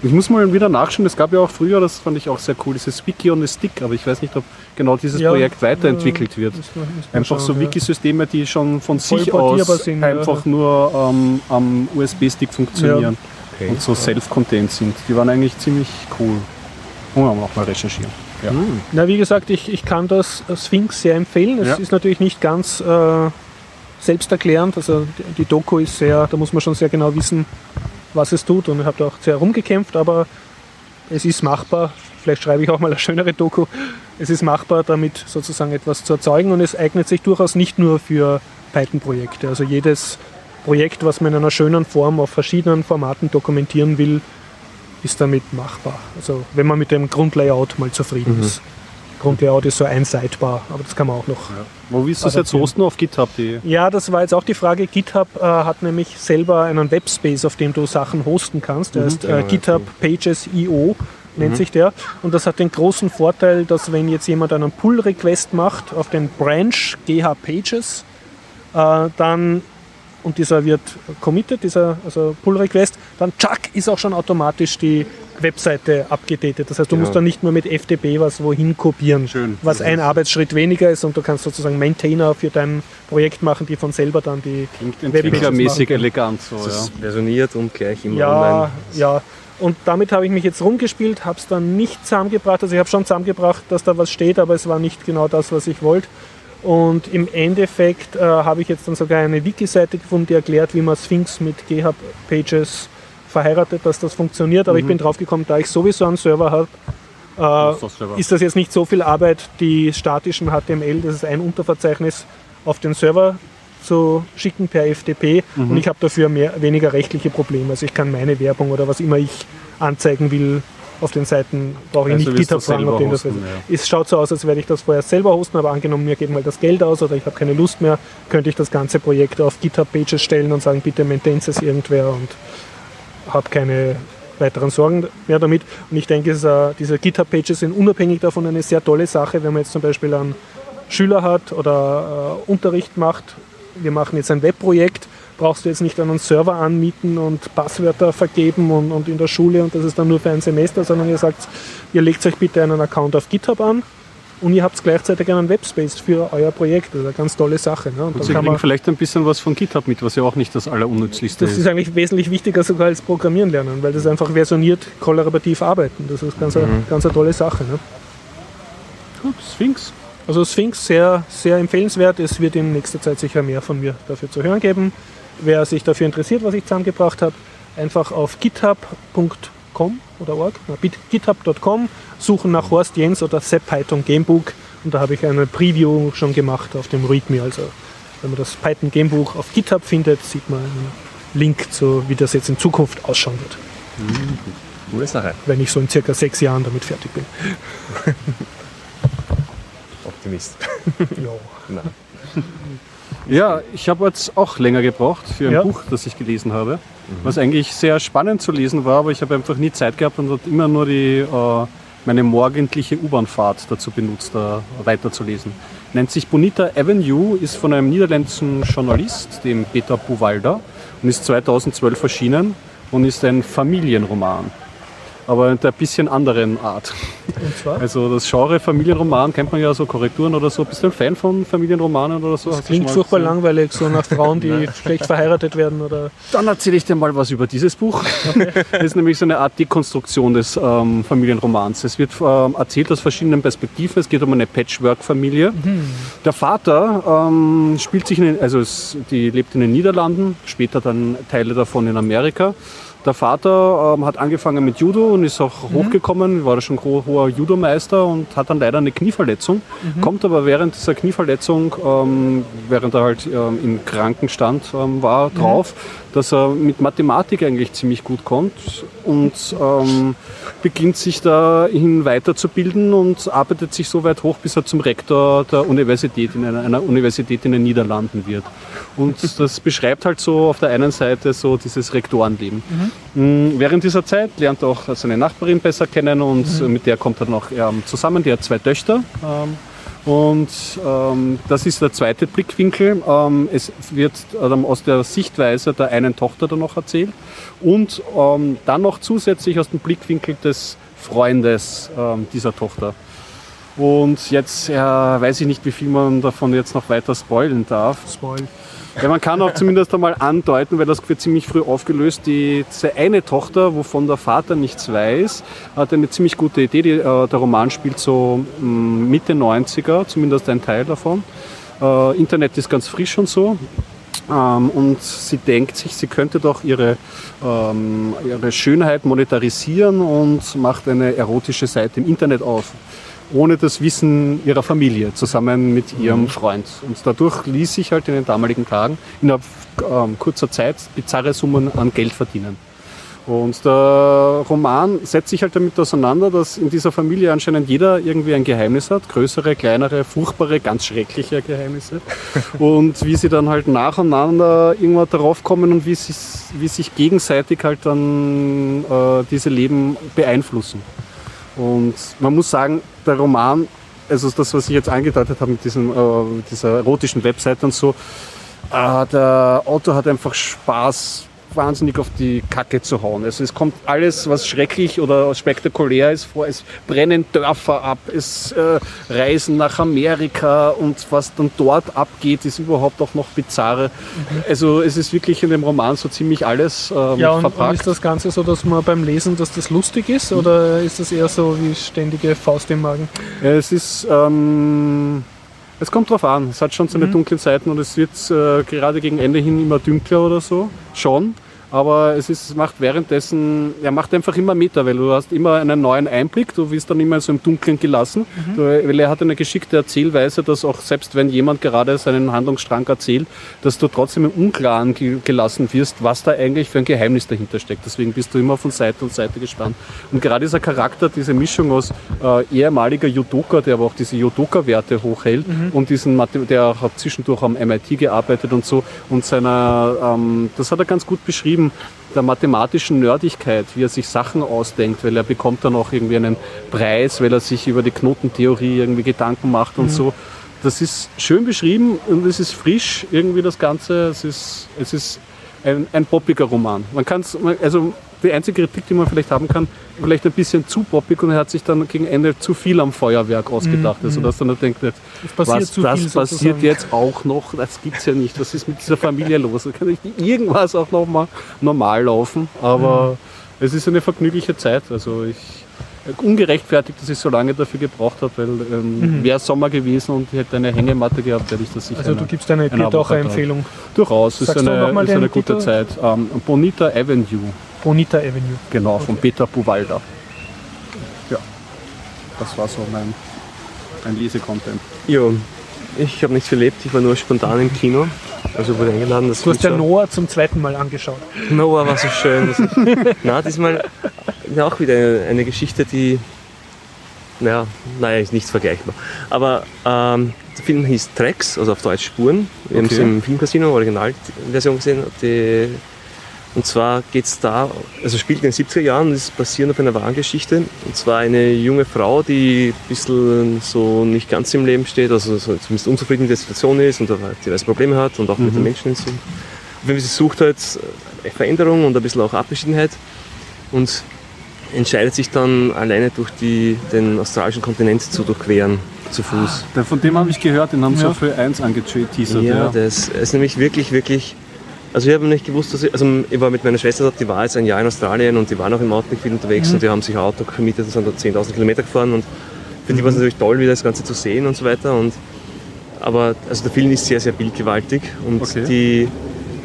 Ich muss mal wieder nachschauen, es gab ja auch früher, das fand ich auch sehr cool, dieses Wiki on a Stick, aber ich weiß nicht, ob genau dieses Ja, Projekt weiterentwickelt wird. Müssen wir- müssen wir Einfach schauen, so ja. Wikisysteme, die schon von Voll sich portierbar aus sind, ja. einfach nur ähm, am USB-Stick funktionieren Okay. und so self-contained sind. Die waren eigentlich ziemlich cool. Wollen wir noch mal recherchieren. Ja. Na, wie gesagt, ich, ich kann das Sphinx sehr empfehlen. Es Ja. ist natürlich nicht ganz äh, selbsterklärend. Also die, die Doku ist sehr, da muss man schon sehr genau wissen, was es tut. Und ich habe da auch sehr rumgekämpft, aber es ist machbar. Vielleicht schreibe ich auch mal eine schönere Doku. Es ist machbar, damit sozusagen etwas zu erzeugen und es eignet sich durchaus nicht nur für Python-Projekte. Also jedes Projekt, was man in einer schönen Form auf verschiedenen Formaten dokumentieren will, ist damit machbar. Also wenn man mit dem Grundlayout mal zufrieden ist. Grundlayout ist so ein Sidebar, aber das kann man auch noch. Wo willst du es jetzt hosten? Auf GitHub? Die Ja, das war jetzt auch die Frage. GitHub äh, hat nämlich selber einen Webspace, auf dem du Sachen hosten kannst. Der ist genau, äh, ja, GitHub Pages.io nennt sich der. Und das hat den großen Vorteil, dass wenn jetzt jemand einen Pull-Request macht auf den Branch GH Pages, äh, dann und dieser wird committed, dieser also Pull-Request, dann tschack, ist auch schon automatisch die Webseite abgedatet. Das heißt, du Genau. musst dann nicht mehr mit FTP was wohin kopieren, Schön. was ein Arbeitsschritt weniger ist und du kannst sozusagen Maintainer für dein Projekt machen, die von selber dann die entwicklermäßig elegant. So, Das ja. ist versioniert und gleich immer ja, online. ja. Und damit habe ich mich jetzt rumgespielt, habe es dann nicht zusammengebracht. Also ich habe schon zusammengebracht, dass da was steht, aber es war nicht genau das, was ich wollte. Und im Endeffekt äh, habe ich jetzt dann sogar eine Wiki-Seite gefunden, die erklärt, wie man Sphinx mit GitHub Pages verheiratet, dass das funktioniert, aber ich bin drauf gekommen, da ich sowieso einen Server habe, äh, ist das jetzt nicht so viel Arbeit, die statischen HTML, das ist ein Unterverzeichnis, auf den Server zu schicken per FTP Mhm. und ich habe dafür mehr, weniger rechtliche Probleme. Also ich kann meine Werbung oder was immer ich anzeigen will auf den Seiten, brauche ich Also nicht GitHub fragen, ob das hosten, Es schaut so aus, als werde ich das vorher selber hosten, aber angenommen, mir geht mal das Geld aus oder ich habe keine Lust mehr, könnte ich das ganze Projekt auf GitHub-Pages stellen und sagen, bitte maintains es irgendwer und habe keine weiteren Sorgen mehr damit. Und ich denke, äh, diese GitHub-Pages sind unabhängig davon eine sehr tolle Sache, wenn man jetzt zum Beispiel einen Schüler hat oder äh, Unterricht macht. Wir machen jetzt ein Webprojekt, brauchst du jetzt nicht einen Server anmieten und Passwörter vergeben und, und in der Schule und das ist dann nur für ein Semester, sondern ihr sagt, ihr legt euch bitte einen Account auf GitHub an und ihr habt gleichzeitig einen Webspace für euer Projekt. Das ist eine ganz tolle Sache. Ne? Und Und Sie kann man, vielleicht ein bisschen was von GitHub mit, was ja auch nicht das Allerunnützlichste das ist. ist eigentlich wesentlich wichtiger sogar als Programmieren lernen, weil das einfach versioniert kollaborativ arbeiten. Das ist ganz, eine, ganz eine tolle Sache. Ne? Gut, Sphinx. Also Sphinx sehr, sehr empfehlenswert. Es wird in nächster Zeit sicher mehr von mir dafür zu hören geben. Wer sich dafür interessiert, was ich zusammengebracht habe, einfach auf github.com oder org, github.com suchen nach Horst Jens oder Sepp Python Gamebook und da habe ich eine Preview schon gemacht auf dem README. Also wenn man das Python Gamebuch auf GitHub findet, sieht man einen Link zu, wie das jetzt in Zukunft ausschauen wird, Coole Sache. wenn ich so in circa sechs Jahren damit fertig bin. Optimist. ja. Na. Ja, ich habe jetzt auch länger gebraucht für ein Ja. Buch, das ich gelesen habe, was eigentlich sehr spannend zu lesen war, aber ich habe einfach nie Zeit gehabt und hat immer nur die, äh, meine morgendliche U-Bahn-Fahrt dazu benutzt, da weiterzulesen. Nennt sich Bonita Avenue, ist von einem niederländischen Journalist, dem Peter Buwalda, und ist 2012 erschienen und ist ein Familienroman. Aber in der bisschen anderen Art. Und zwar? Also das Genre Familienroman kennt man ja so Korrekturen oder so. Bist du ein Fan von Familienromanen oder so? Das Hast klingt furchtbar gesehen? langweilig, so nach Frauen, die schlecht verheiratet werden oder Dann erzähle ich dir mal was über dieses Buch. Das ist nämlich so eine Art Dekonstruktion des ähm, Familienromans. Es wird ähm, erzählt aus verschiedenen Perspektiven. Es geht um eine Patchwork-Familie. Der Vater ähm, spielt sich, in, den- also es, die lebt in den Niederlanden, später dann Teile davon in Amerika. Der Vater ähm, hat angefangen mit Judo und ist auch hochgekommen, war schon gro- hoher Judomeister und hat dann leider eine Knieverletzung. Kommt aber während dieser Knieverletzung, ähm, während er halt ähm, im Krankenstand ähm, war, drauf, dass er mit Mathematik eigentlich ziemlich gut kommt und ähm, beginnt sich dahin weiterzubilden und arbeitet sich so weit hoch, bis er zum Rektor der Universität in einer, einer Universität in den Niederlanden wird. Und das beschreibt halt so auf der einen Seite so dieses Rektorenleben. Mm, Während dieser Zeit lernt er auch seine Nachbarin besser kennen und äh, mit der kommt er noch ähm, zusammen. Die hat zwei Töchter. Ähm, und ähm, das ist der zweite Blickwinkel. Ähm, es wird ähm, aus der Sichtweise der einen Tochter dann noch erzählt und ähm, dann noch zusätzlich aus dem Blickwinkel des Freundes ähm, dieser Tochter. Und jetzt ja, weiß ich nicht, wie viel man davon jetzt noch weiter spoilen darf. Spoil. Ja, man kann auch zumindest einmal andeuten, weil das wird ziemlich früh aufgelöst. Die, eine Tochter, wovon der Vater nichts weiß, hat eine ziemlich gute Idee. Die, äh, der Roman spielt so mh, Mitte 90er, zumindest ein Teil davon. Äh, Internet ist ganz frisch und so. Ähm, und sie denkt sich, sie könnte doch ihre, ähm, ihre Schönheit monetarisieren und macht eine erotische Seite im Internet auf. Ohne das Wissen ihrer Familie, zusammen mit ihrem Freund. Und dadurch ließ sich halt in den damaligen Tagen innerhalb ähm, kurzer Zeit bizarre Summen an Geld verdienen. Und der Roman setzt sich halt damit auseinander, dass in dieser Familie anscheinend jeder irgendwie ein Geheimnis hat. Größere, kleinere, furchtbare, ganz schreckliche Geheimnisse. Und wie sie dann halt nacheinander irgendwann darauf kommen und wie, sie, wie sich gegenseitig halt dann äh, diese Leben beeinflussen. Und man muss sagen, der Roman, also das, was ich jetzt angedeutet habe mit diesem, äh, dieser erotischen Webseite und so, äh, der Autor hat einfach Spaß, wahnsinnig auf die Kacke zu hauen. Also es kommt alles, was schrecklich oder spektakulär ist, vor. Es brennen Dörfer ab, es äh, reisen nach Amerika und was dann dort abgeht, ist überhaupt auch noch bizarre. Also es ist wirklich in dem Roman so ziemlich alles ähm, Ja, und, und verpackt. ist das Ganze so, dass man beim Lesen, dass das lustig ist oder ist das eher so wie ständige Faust im Magen? Es ist, ähm, es kommt drauf an. Es hat schon seine dunklen Seiten und es wird äh, gerade gegen Ende hin immer dünkler oder so. Schon. Aber es ist, macht währenddessen, er macht einfach immer Meter, weil du hast immer einen neuen Einblick, du wirst dann immer so im Dunkeln gelassen, mhm. du, weil er hat eine geschickte Erzählweise, dass auch selbst wenn jemand gerade seinen Handlungsstrang erzählt, dass du trotzdem im Unklaren gelassen wirst, was da eigentlich für ein Geheimnis dahinter steckt. Deswegen bist du immer von Seite und Seite gespannt. Und gerade dieser Charakter, diese Mischung aus äh, ehemaliger Judoka, der aber auch diese Judoka-Werte hochhält mhm. und diesen, der hat zwischendurch am MIT gearbeitet und so und seiner, ähm, das hat er ganz gut beschrieben, der mathematischen Nerdigkeit, wie er sich Sachen ausdenkt, weil er bekommt dann auch irgendwie einen Preis, weil er sich über die Knotentheorie irgendwie Gedanken macht und mhm. so. Das ist schön beschrieben und es ist frisch irgendwie das Ganze. Es ist, es ist ein, ein poppiger Roman. Man kann es, also die einzige Kritik, die man vielleicht haben kann, vielleicht ein bisschen zu poppig und er hat sich dann gegen Ende zu viel am Feuerwerk ausgedacht. Mhm. Also dass dann denkt, was, das viel, passiert jetzt auch noch, das gibt es ja nicht. Was ist mit dieser Familie los? Da kann nicht irgendwas auch noch mal normal laufen. Aber mhm. es ist eine vergnügliche Zeit. Also ich ungerechtfertigt, dass ich so lange dafür gebraucht habe, weil ähm, mhm. wäre Sommer gewesen und ich hätte eine Hängematte gehabt, hätte ich das sicher. Also du gibst eine Peter-Empfehlung. Durchaus, ist eine, ist eine gute Zeit. Ähm, Bonita Avenue. Bonita Avenue. Genau, okay. von Peter Buwalda. Ja, das war so mein, mein Lesecontent. Ja, ich habe nichts erlebt, ich war nur spontan im Kino. Also wurde eingeladen. du hast ja Noah zum zweiten Mal angeschaut. Noah war so schön. Na, diesmal ja, auch wieder eine Geschichte, die, naja, naja, ist nichts vergleichbar. Aber ähm, der Film hieß Tracks, also auf Deutsch Spuren. Wir okay. haben es im Filmcasino, Originalversion gesehen. Die und zwar geht es da, also spielt in den 70er Jahren und ist basierend auf einer wahren Geschichte. Und zwar eine junge Frau, die ein bisschen so nicht ganz im Leben steht, also so zumindest unzufrieden mit der Situation ist und diverse Probleme hat und auch mhm. mit den mhm. Menschen. So. Wenn sie sucht halt äh, Veränderung und ein bisschen auch Abgeschiedenheit und entscheidet sich dann alleine durch die, den australischen Kontinent zu durchqueren zu Fuß. Ah, von dem habe ich gehört, den haben sie ja. für eins angeteasert. Ja, ja, das ist nämlich wirklich, wirklich also ich habe nicht gewusst, dass ich, also ich war mit meiner Schwester dort, die war jetzt ein Jahr in Australien und die waren auch im Outback viel unterwegs mhm. und die haben sich ein Auto gemietet und sind dort 10.000 Kilometer gefahren und für die war es mhm. natürlich toll, wieder das Ganze zu sehen und so weiter. Und, aber also der Film ist sehr, sehr bildgewaltig und okay. die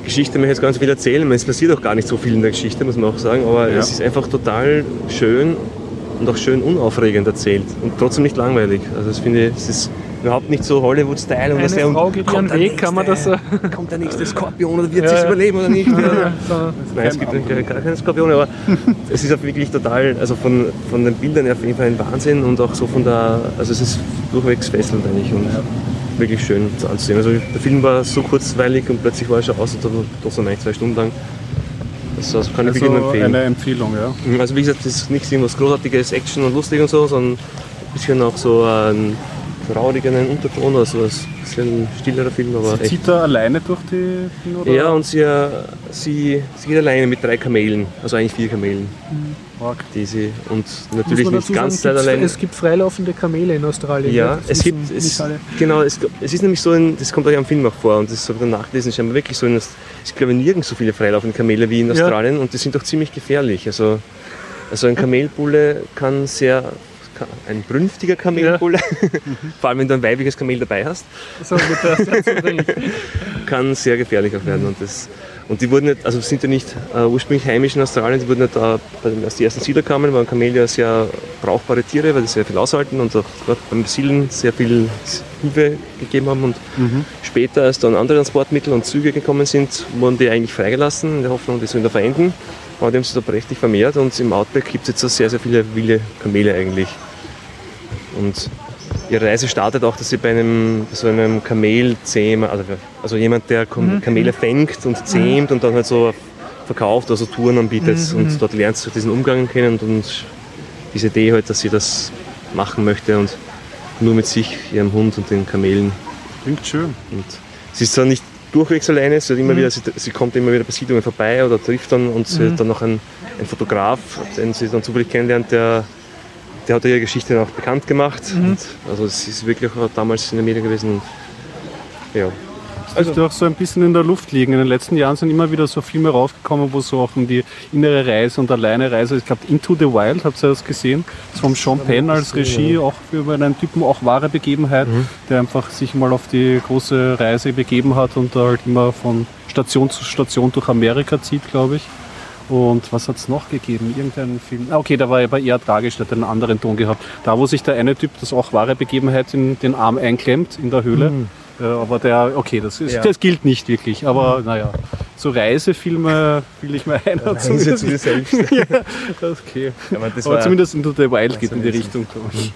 Geschichte möchte ich jetzt ganz viel erzählen. Es passiert auch gar nicht so viel in der Geschichte, muss man auch sagen, aber ja. es ist einfach total schön und auch schön unaufregend erzählt und trotzdem nicht langweilig. Also das finde ich, es ist überhaupt nicht so Hollywood-Style. Eine Frau geht ihren Weg, nächste, kann man das. Kommt der nächste Skorpion oder wird ja. sie überleben oder nicht? Ja. Nein, es gibt gar keine Skorpione, aber es ist auch wirklich total, also von, von den Bildern auf jeden Fall ein Wahnsinn und auch so von der, also es ist durchwegs fesselnd eigentlich und wirklich schön anzusehen. Also der Film war so kurzweilig und plötzlich war er schon aus und doch so eigentlich zwei Stunden lang. Das, das kann ich also empfehlen. Eine Empfehlung, ja. Also wie gesagt, das ist nichts irgendwas Großartiges, Action und lustig und so, sondern ein bisschen auch so ein traurigeren Unterton, also ein bisschen stillerer Film. Aber sie zieht da alleine durch die Oder? Ja, und sie, sie, sie geht alleine mit drei Kamelen, also eigentlich vier Kamelen. Mhm. Die sie, und natürlich nicht ganz sagen, alleine. Es gibt freilaufende Kamele in Australien. Ja, es gibt, es, genau, es, es, ist nämlich so, ein, das kommt euch am Film auch vor und das habe ich dann nachgelesen, es ist wirklich so, in, ich glaube nirgends so viele freilaufende Kamele wie in Australien ja. und die sind doch ziemlich gefährlich. Also, also ein Kamelbulle kann sehr ein brünftiger Kamelbulle, ja. vor allem wenn du ein weibliches Kamel dabei hast, so, kann sehr gefährlich auch werden. Und, das, und die wurden nicht, also sind ja nicht uh, ursprünglich heimisch in Australien, die wurden nicht uh, als die ersten Siedler kamen, waren Kamele ja sehr brauchbare Tiere, weil sie sehr viel aushalten und auch beim Besiedeln sehr viel Hilfe gegeben haben. Und mhm. später, als dann andere Transportmittel und Züge gekommen sind, wurden die eigentlich freigelassen, in der Hoffnung, die sollen da verenden. Aber die haben sich da prächtig vermehrt und im Outback gibt es jetzt so sehr, sehr viele wilde Kamele eigentlich. Und ihre Reise startet auch, dass sie bei einem so einem Kamelzähmer, also, also jemand, der mhm. Kamele fängt und zähmt mhm. und dann halt so verkauft, also Touren anbietet mhm. und dort lernt sie diesen Umgang kennen und diese Idee halt, dass sie das machen möchte und nur mit sich, ihrem Hund und den Kamelen. Klingt schön. Und sie ist zwar nicht durchwegs alleine, sie, immer mhm. wieder, sie, sie, kommt immer wieder bei Siedlungen vorbei oder trifft dann und sie mhm. hat dann noch einen, einen Fotograf, den sie dann zufällig kennenlernt, der der hat ihre Geschichte auch bekannt gemacht. Mhm. Also es ist wirklich auch damals in den Medien gewesen. Ja. Das dürfte auch so ein bisschen in der Luft liegen. In den letzten Jahren sind immer wieder so Filme rausgekommen, wo so auch um die innere Reise und alleine Reise. Ich glaube, Into the Wild, habt ihr das gesehen? Das vom Sean Penn als Regie, auch über einen Typen, auch wahre Begebenheit, der einfach sich mal auf die große Reise begeben hat und da halt immer von Station zu Station durch Amerika zieht, glaube ich. Und was hat es noch gegeben? Irgendeinen Film. Ah, okay, da war er aber eher tragisch, der hat einen anderen Ton gehabt. Da, wo sich der eine Typ, das auch wahre Begebenheit, in den Arm einklemmt in der Höhle. Äh, aber der, okay, das, ist, Ja. das gilt nicht wirklich. Aber naja, so Reisefilme will ich mir einer Reise zu zumindest. selbst. ja, okay. Aber war, zumindest Into the Wild geht ein in die. Richtung, glaube ich.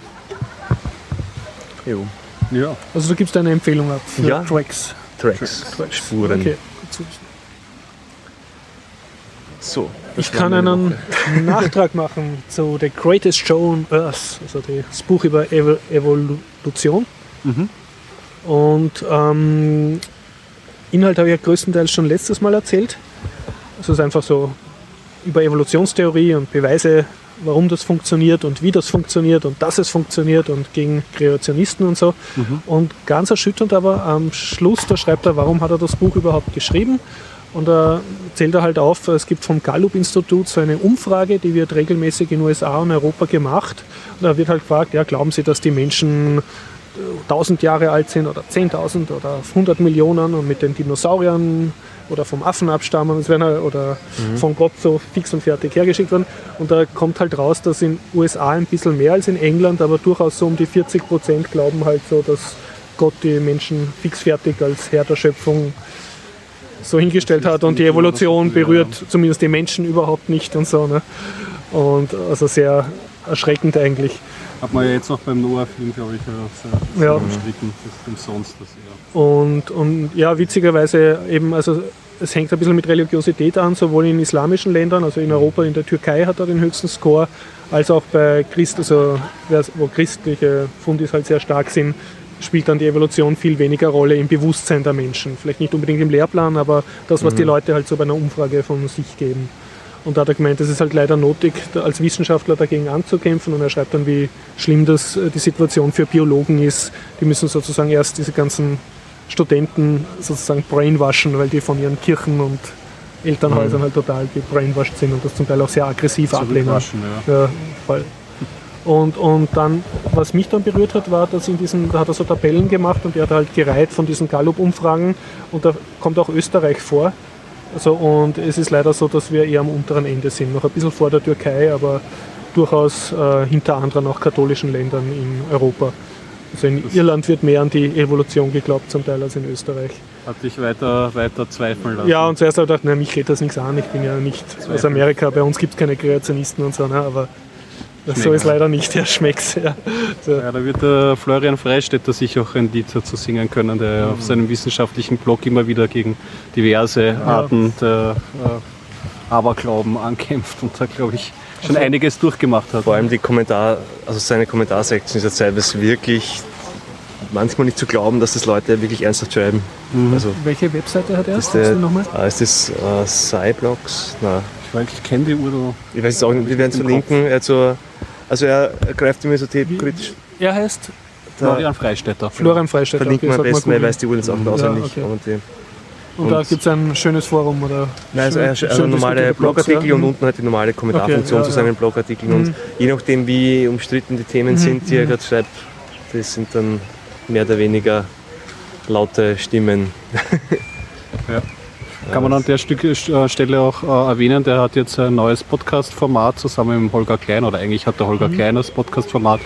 Jo. Ja. Also du gibst eine Empfehlung ab für Ja. Tracks. Tracks, Spuren. Okay. So. Ich kann einen. Nachtrag machen zu The Greatest Show on Earth, also das Buch über Evo Evolution. Mhm. Und ähm, Inhalt habe ich ja größtenteils schon letztes Mal erzählt. Es ist einfach so über Evolutionstheorie und Beweise, warum das funktioniert und wie das funktioniert und dass es funktioniert und gegen Kreationisten und so. Und ganz erschütternd aber am Schluss, da schreibt er, warum hat er das Buch überhaupt geschrieben? Und da zählt er halt auf, es gibt vom Gallup-Institut so eine Umfrage, die wird regelmäßig in USA und Europa gemacht. Und da wird halt gefragt, ja, glauben Sie, dass die Menschen 1000 Jahre alt sind oder 10.000 oder 100 Millionen und mit den Dinosauriern oder vom Affen abstammen es werden oder von Gott so fix und fertig hergeschickt werden. Und da kommt halt raus, dass in USA ein bisschen mehr als in England, aber durchaus so um die 40 Prozent glauben halt so, dass Gott die Menschen fix fertig als Herr der Schöpfung so hingestellt hat und die Evolution berührt zumindest die Menschen überhaupt nicht und so. Ne? Und also sehr erschreckend eigentlich. Hat man ja jetzt noch beim Noah-Film, glaube ich, ja, sehr, Ja. sehr umstritten, das umsonst. Das, ja. Und, und ja, witzigerweise eben, also es hängt ein bisschen mit Religiosität an, sowohl in islamischen Ländern, also in Europa, in der Türkei hat er den höchsten Score, als auch bei Christ, also wo christliche Fundis halt sehr stark sind, spielt dann die Evolution viel weniger Rolle im Bewusstsein der Menschen. Vielleicht nicht unbedingt im Lehrplan, aber das, was die Leute halt so bei einer Umfrage von sich geben. Und da hat er gemeint, es ist halt leider notig, da als Wissenschaftler dagegen anzukämpfen. Und er schreibt dann, wie schlimm das äh, die Situation für Biologen ist. Die müssen sozusagen erst diese ganzen Studenten sozusagen brainwashen, weil die von ihren Kirchen und Elternhäusern halt total gebrainwashed sind und das zum Teil auch sehr aggressiv ablehnen. Ja. Ja, voll. Und, und dann, was mich dann berührt hat, war, dass in diesen, da hat er so Tabellen gemacht und er hat halt gereiht von diesen Gallup-Umfragen und da kommt auch Österreich vor. Also, und es ist leider so, dass wir eher am unteren Ende sind, noch ein bisschen vor der Türkei, aber durchaus äh, hinter anderen auch katholischen Ländern in Europa. Also in Irland wird mehr an die Evolution geglaubt zum Teil als in Österreich. Hat dich weiter, weiter zweifeln lassen. Ja, und zuerst habe ich gedacht, na, mich geht das nichts an, ich bin ja nicht aus Amerika, bei uns gibt es keine Kreationisten und so, ne? aber so Schmeckt's. ist leider nicht, der schmeckt. Ja. So. Ja, da wird der Florian Freistetter sich auch ein Lied dazu singen können, der auf seinem wissenschaftlichen Blog immer wieder gegen diverse Arten der äh, Aberglauben ankämpft und da, glaube ich, schon einiges durchgemacht hat. Vor allem die Kommentar, also seine Kommentarsektion ist ja teilweise wirklich manchmal nicht zu glauben, dass das Leute wirklich ernsthaft schreiben. Also Welche Webseite hat er? ist, der, nochmal? ah, ist das äh, Cyblogs? Na, Ich, weiß, ich kenne die Urdu. ich weiß es auch nicht, wir werden es verlinken. Er hat so, also er greift immer so kritisch. Er heißt Florian Freistetter. Florian Freistetter. Verlinken wir am besten, weil er weiß die Uhren jetzt auch auswendig. okay. Und die, Und da gibt es ein schönes Forum oder Nein, also, schön- also normale Blogartikel ja. und unten halt die normale Kommentarfunktion Okay, ja, zu seinen Blogartikeln. Und je nachdem, wie umstritten die Themen Mhm, sind, die er gerade schreibt, das sind dann mehr oder weniger laute Stimmen. Kann man an der Stück, äh, Stelle auch äh, erwähnen, der hat jetzt ein neues Podcast-Format zusammen mit dem Holger Klein, oder eigentlich hat der Holger Klein das Podcast-Format,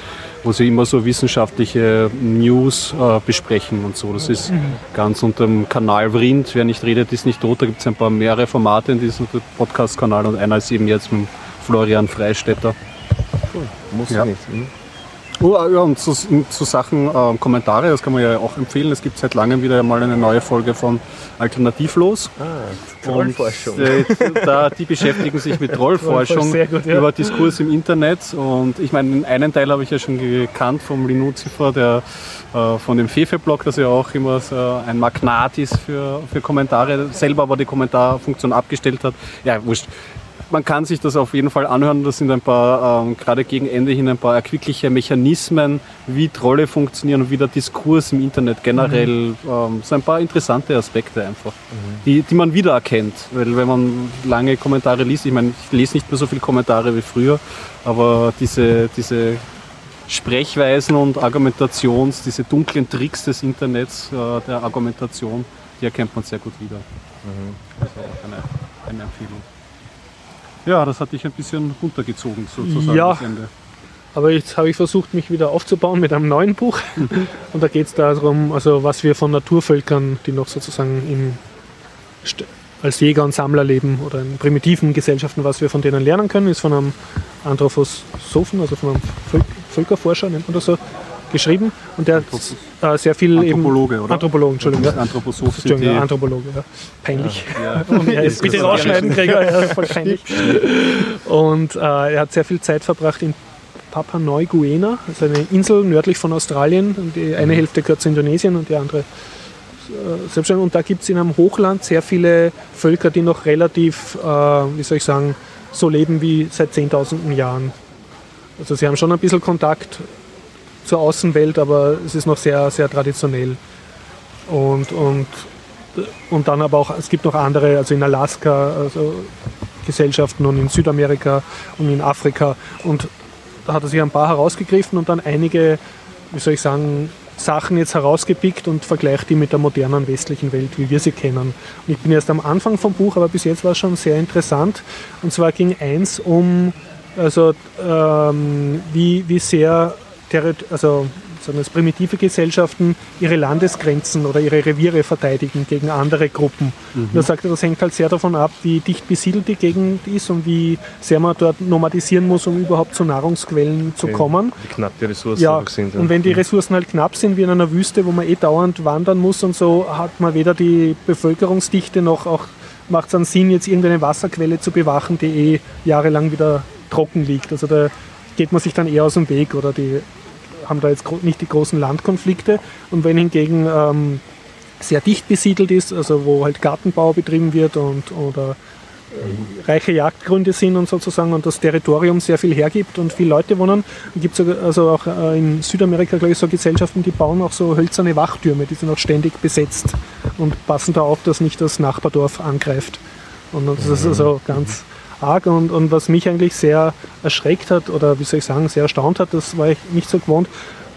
wo sie immer so wissenschaftliche News äh, besprechen und so. Das ist ganz unter dem Kanal Vrind. Wer nicht redet, ist nicht tot. Da gibt es ein paar mehrere Formate in diesem Podcast-Kanal und einer ist eben jetzt mit Florian Freistetter. Muss Ja. nicht. Hm? Oh, ja, und zu, zu Sachen äh, Kommentare, das kann man ja auch empfehlen. Es gibt seit langem wieder mal eine neue Folge von Alternativlos. Ah, Und, Trollforschung. äh, da, die beschäftigen sich mit Trollforschung gut, ja. über Diskurs im Internet. Und ich meine, den einen Teil habe ich ja schon gekannt vom Linuzifer, der äh, von dem Fefe-Blog, das ja auch immer so ein Magnat ist für, für Kommentare, selber aber die Kommentarfunktion abgestellt hat. Ja, wurscht. Man kann sich das auf jeden Fall anhören. Das sind ein paar, ähm, gerade gegen Ende hin, ein paar erquickliche Mechanismen, wie Trolle funktionieren und wie der Diskurs im Internet generell, mhm. ähm, so ein paar interessante Aspekte einfach, mhm. die, die man wiedererkennt. Weil wenn man lange Kommentare liest, ich meine, ich lese nicht mehr so viele Kommentare wie früher, aber diese, diese Sprechweisen und Argumentations, diese dunklen Tricks des Internets, äh, der Argumentation, die erkennt man sehr gut wieder. Mhm. Also auch eine, eine Empfehlung. Ja, das hatte ich ein bisschen runtergezogen sozusagen ja, das Ende. Aber jetzt habe ich versucht, mich wieder aufzubauen mit einem neuen Buch. und da geht es darum, also was wir von Naturvölkern, die noch sozusagen im, als Jäger und Sammler leben oder in primitiven Gesellschaften, was wir von denen lernen können, ist von einem Anthroposophen, also von einem Völkerforscher, nennt man das so, geschrieben und der hat äh, sehr viel Anthropologe, eben, oder? Anthropologe, Entschuldigung. Ja. Anthroposoph Entschuldigung, ja, Anthropologe, ja. Peinlich. Ja, ja. bitte rausschneiden, Gregor, voll peinlich. Und äh, er hat sehr viel Zeit verbracht in Papua Neuguinea, also eine Insel nördlich von Australien. Die eine Hälfte gehört zu Indonesien und die andere äh, selbstständig. Und da gibt es in einem Hochland sehr viele Völker, die noch relativ, äh, wie soll ich sagen, so leben wie seit zehntausenden Jahren. Also sie haben schon ein bisschen Kontakt zur Außenwelt, aber es ist noch sehr, sehr traditionell. Und, und, und dann aber auch, es gibt noch andere, also in Alaska, also Gesellschaften und in Südamerika und in Afrika. Und da hat er sich ein paar herausgegriffen und dann einige, wie soll ich sagen, Sachen jetzt herausgepickt und vergleicht die mit der modernen westlichen Welt, wie wir sie kennen. Und ich bin erst am Anfang vom Buch, aber bis jetzt war es schon sehr interessant. Und zwar ging eins um, also ähm, wie, wie sehr also sagen wir, primitive Gesellschaften ihre Landesgrenzen oder ihre Reviere verteidigen gegen andere Gruppen. Mhm. Und er sagte, das hängt halt sehr davon ab, wie dicht besiedelt die Gegend ist und wie sehr man dort nomadisieren muss, um überhaupt zu Nahrungsquellen zu okay. kommen. Wie knapp die Ressourcen ja. sind. Ja. Und wenn die mhm. Ressourcen halt knapp sind, wie in einer Wüste, wo man eh dauernd wandern muss und so, hat man weder die Bevölkerungsdichte noch auch macht es einen Sinn, jetzt irgendeine Wasserquelle zu bewachen, die eh jahrelang wieder trocken liegt. Also da geht man sich dann eher aus dem Weg oder die haben da jetzt nicht die großen Landkonflikte. Und wenn hingegen ähm, sehr dicht besiedelt ist, also wo halt Gartenbau betrieben wird und oder äh, reiche Jagdgründe sind und sozusagen und das Territorium sehr viel hergibt und viele Leute wohnen. Gibt es also auch äh, in Südamerika, glaube ich, so Gesellschaften, die bauen auch so hölzerne Wachtürme, die sind auch ständig besetzt und passen da auf, dass nicht das Nachbardorf angreift. Und das ist also ganz arg und, und was mich eigentlich sehr erschreckt hat oder wie soll ich sagen, sehr erstaunt hat, das war ich nicht so gewohnt,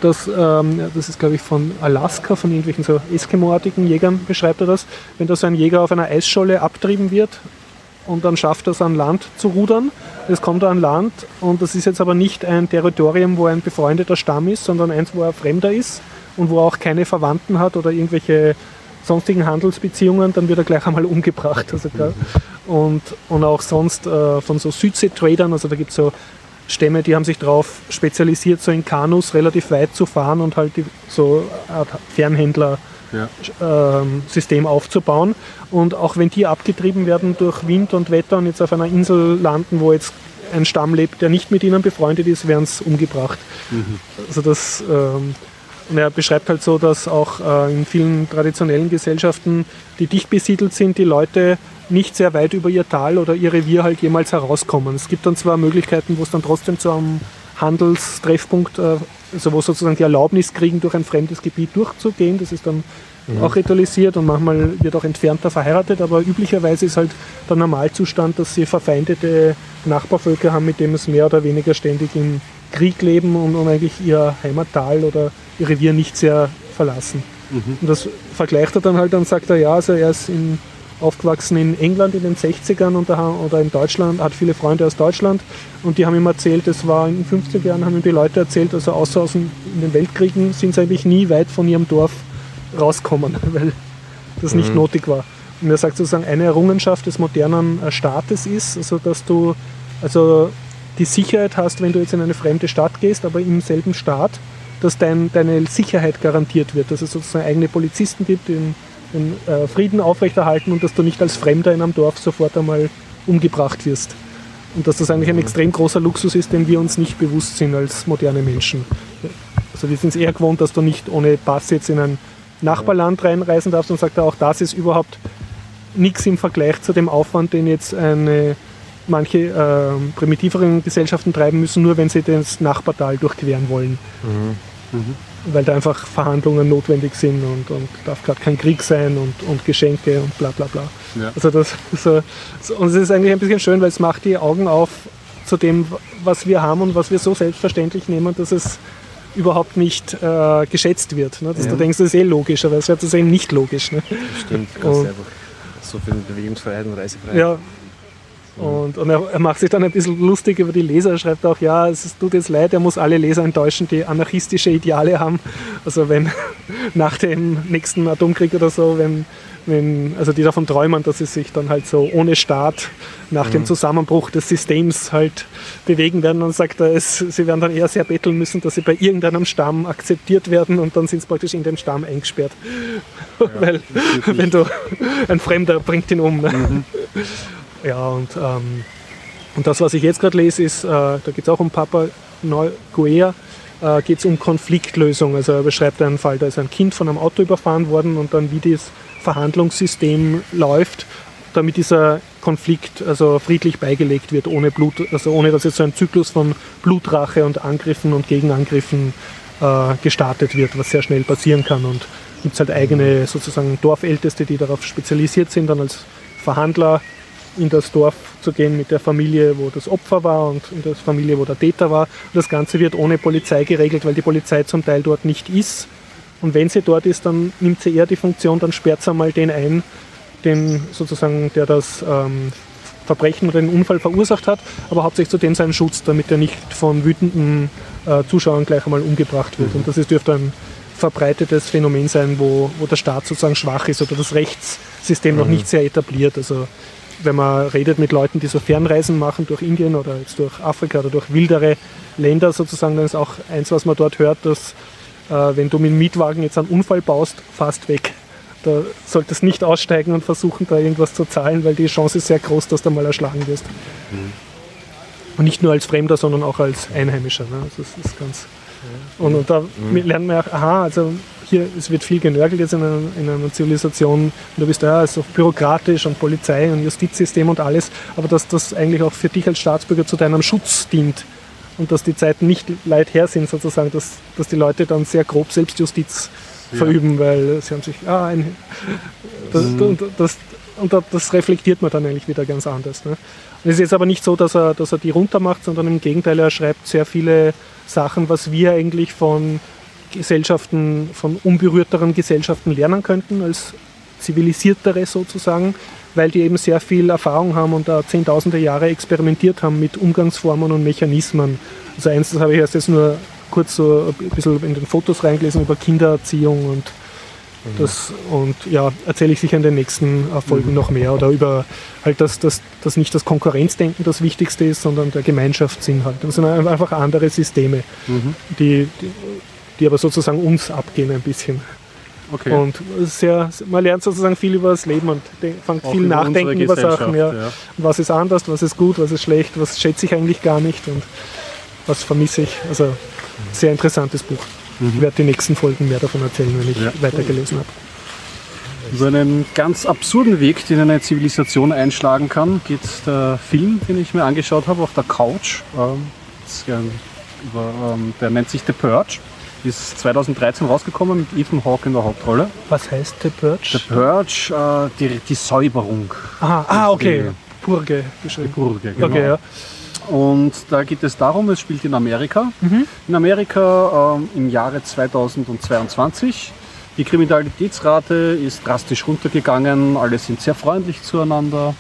dass, ähm, das ist glaube ich von Alaska, von irgendwelchen so Eskimo-artigen Jägern beschreibt er das, wenn da so ein Jäger auf einer Eisscholle abtrieben wird und dann schafft er es an Land zu rudern. Es kommt an Land und das ist jetzt aber nicht ein Territorium, wo ein befreundeter Stamm ist, sondern eins, wo er Fremder ist und wo er auch keine Verwandten hat oder irgendwelche sonstigen Handelsbeziehungen, dann wird er gleich einmal umgebracht. Also, und, und auch sonst äh, von so Südsee-Tradern, also da gibt es so Stämme, die haben sich darauf spezialisiert, so in Kanus relativ weit zu fahren und halt die, so eine Art Fernhändler-System ja. ähm, aufzubauen. Und auch wenn die abgetrieben werden durch Wind und Wetter und jetzt auf einer Insel landen, wo jetzt ein Stamm lebt, der nicht mit ihnen befreundet ist, werden sie umgebracht. Mhm. Also das ähm, er beschreibt halt so, dass auch äh, in vielen traditionellen Gesellschaften, die dicht besiedelt sind, die Leute nicht sehr weit über ihr Tal oder ihr Revier halt jemals herauskommen. Es gibt dann zwar Möglichkeiten, wo es dann trotzdem zu einem Handelstreffpunkt, äh, also wo sozusagen die Erlaubnis kriegen, durch ein fremdes Gebiet durchzugehen. Das ist dann mhm. auch ritualisiert und manchmal wird auch entfernter verheiratet, aber üblicherweise ist halt der Normalzustand, dass sie verfeindete Nachbarvölker haben, mit denen es mehr oder weniger ständig im Krieg leben und, und eigentlich ihr Heimattal oder Revier nicht sehr verlassen. Mhm. Und das vergleicht er dann halt und sagt er, ja, also er ist in, aufgewachsen in England in den 60ern und da, oder in Deutschland, hat viele Freunde aus Deutschland und die haben ihm erzählt, das war in den 50er Jahren, haben ihm die Leute erzählt, also außer aus den, in den Weltkriegen sind sie eigentlich nie weit von ihrem Dorf rauskommen, weil das nicht mhm. notig war. Und er sagt sozusagen, eine Errungenschaft des modernen äh, Staates ist, also dass du also die Sicherheit hast, wenn du jetzt in eine fremde Stadt gehst, aber im selben Staat, dass dein, deine Sicherheit garantiert wird, dass es sozusagen eigene Polizisten gibt, die den, den äh, Frieden aufrechterhalten und dass du nicht als Fremder in einem Dorf sofort einmal umgebracht wirst. Und dass das eigentlich ein mhm. extrem großer Luxus ist, den wir uns nicht bewusst sind als moderne Menschen. Also wir sind es eher gewohnt, dass du nicht ohne Pass jetzt in ein Nachbarland reinreisen darfst und sagt auch, das ist überhaupt nichts im Vergleich zu dem Aufwand, den jetzt eine manche äh, primitiveren Gesellschaften treiben müssen, nur wenn sie das Nachbartal durchqueren wollen. Weil da einfach Verhandlungen notwendig sind und, und darf gerade kein Krieg sein und, und Geschenke und bla bla bla. Ja. Also das so, und es ist eigentlich ein bisschen schön, weil es macht die Augen auf zu dem, was wir haben und was wir so selbstverständlich nehmen, dass es überhaupt nicht äh, geschätzt wird. Ne? Dass Ja. du denkst, das ist eh logisch, aber es wird das eben nicht logisch. Ne? Stimmt, du kannst Und- einfach so viel Bewegungsfreiheit und Reisefreiheit. Ja. Und, und er, er macht sich dann ein bisschen lustig über die Leser. Er schreibt auch, ja, es tut jetzt leid, er muss alle Leser enttäuschen, die anarchistische Ideale haben. Also wenn nach dem nächsten Atomkrieg oder so, wenn, wenn also die davon träumen, dass sie sich dann halt so ohne Staat nach dem Zusammenbruch des Systems halt bewegen werden, dann sagt er, es, sie werden dann eher sehr betteln müssen, dass sie bei irgendeinem Stamm akzeptiert werden und dann sind sie praktisch in dem Stamm eingesperrt. Weil wenn du ein Fremder bringt ihn um. Ne? Ja, und, ähm, und das, was ich jetzt gerade lese, ist, äh, da geht es auch um Papa Neuguea, äh, geht es um Konfliktlösung. Also er beschreibt einen Fall, da ist ein Kind von einem Auto überfahren worden und dann wie das Verhandlungssystem läuft, damit dieser Konflikt also friedlich beigelegt wird, ohne Blut, also ohne dass jetzt so ein Zyklus von Blutrache und Angriffen und Gegenangriffen äh, gestartet wird, was sehr schnell passieren kann. Und gibt es halt eigene sozusagen Dorfälteste, die darauf spezialisiert sind, dann als Verhandler in das Dorf zu gehen mit der Familie, wo das Opfer war und in der Familie, wo der Täter war. Und das Ganze wird ohne Polizei geregelt, weil die Polizei zum Teil dort nicht ist. Und wenn sie dort ist, dann nimmt sie eher die Funktion, dann sperrt sie mal den ein, den sozusagen, der das ähm, Verbrechen oder den Unfall verursacht hat, aber hauptsächlich zu dem seinen Schutz, damit er nicht von wütenden äh, Zuschauern gleich einmal umgebracht wird. Und das ist, dürfte ein verbreitetes Phänomen sein, wo, wo der Staat sozusagen schwach ist oder das Rechtssystem noch nicht sehr etabliert. Also wenn man redet mit Leuten, die so Fernreisen machen durch Indien oder jetzt durch Afrika oder durch wildere Länder sozusagen, dann ist auch eins, was man dort hört, dass äh, wenn du mit dem Mietwagen jetzt einen Unfall baust, fast weg. Da solltest du nicht aussteigen und versuchen, da irgendwas zu zahlen, weil die Chance ist sehr groß, dass du mal erschlagen wirst. Und nicht nur als Fremder, sondern auch als Einheimischer. Ne? Also das ist ganz. Und, und da lernt man auch, aha, also hier, es wird viel genörgelt jetzt in einer, in einer Zivilisation. Und du bist ja so bürokratisch und Polizei und Justizsystem und alles, aber dass das eigentlich auch für dich als Staatsbürger zu deinem Schutz dient. Und dass die Zeiten nicht leid her sind, sozusagen, dass, dass die Leute dann sehr grob Selbstjustiz verüben, weil sie haben sich, ah, ein, das, und, das, und da- das reflektiert man dann eigentlich wieder ganz anders. Ne? Es ist jetzt aber nicht so, dass er, dass er die runtermacht, sondern im Gegenteil, er schreibt sehr viele Sachen, was wir eigentlich von Gesellschaften, von unberührteren Gesellschaften lernen könnten, als zivilisiertere sozusagen, weil die eben sehr viel Erfahrung haben und da zehntausende Jahre experimentiert haben mit Umgangsformen und Mechanismen. Also eins, das habe ich erst jetzt nur kurz so ein bisschen in den Fotos reingelesen über Kindererziehung und das und ja, erzähle ich sicher in den nächsten äh, Folgen noch mehr oder über halt, dass, dass, dass nicht das Konkurrenzdenken das Wichtigste ist, sondern der Gemeinschaftssinn halt. Das sind einfach andere Systeme, die, die, die aber sozusagen uns abgehen ein bisschen. Okay. Und sehr, man lernt sozusagen viel über das Leben und fängt viel über nachdenken über Sachen. Ja. Gesellschaft, Was ist anders, was ist gut, was ist schlecht, was schätze ich eigentlich gar nicht und was vermisse ich. Also sehr interessantes Buch. Ich werde die nächsten Folgen mehr davon erzählen, wenn ich Ja. weitergelesen habe. Über einen ganz absurden Weg, den eine Zivilisation einschlagen kann, geht der Film, den ich mir angeschaut habe, auf der Couch. Ähm, ähm, der nennt sich The Purge. Ist 2013 rausgekommen mit Ethan Hawke in der Hauptrolle. Was heißt The Purge? The Purge, äh, die, die Säuberung. Aha, ah, okay. Purge geschrieben. Purge, genau. Okay, ja. Und da geht es darum, es spielt in Amerika. Mhm. In Amerika ähm, im Jahre 2022. Die Kriminalitätsrate ist drastisch runtergegangen, alle sind sehr freundlich zueinander.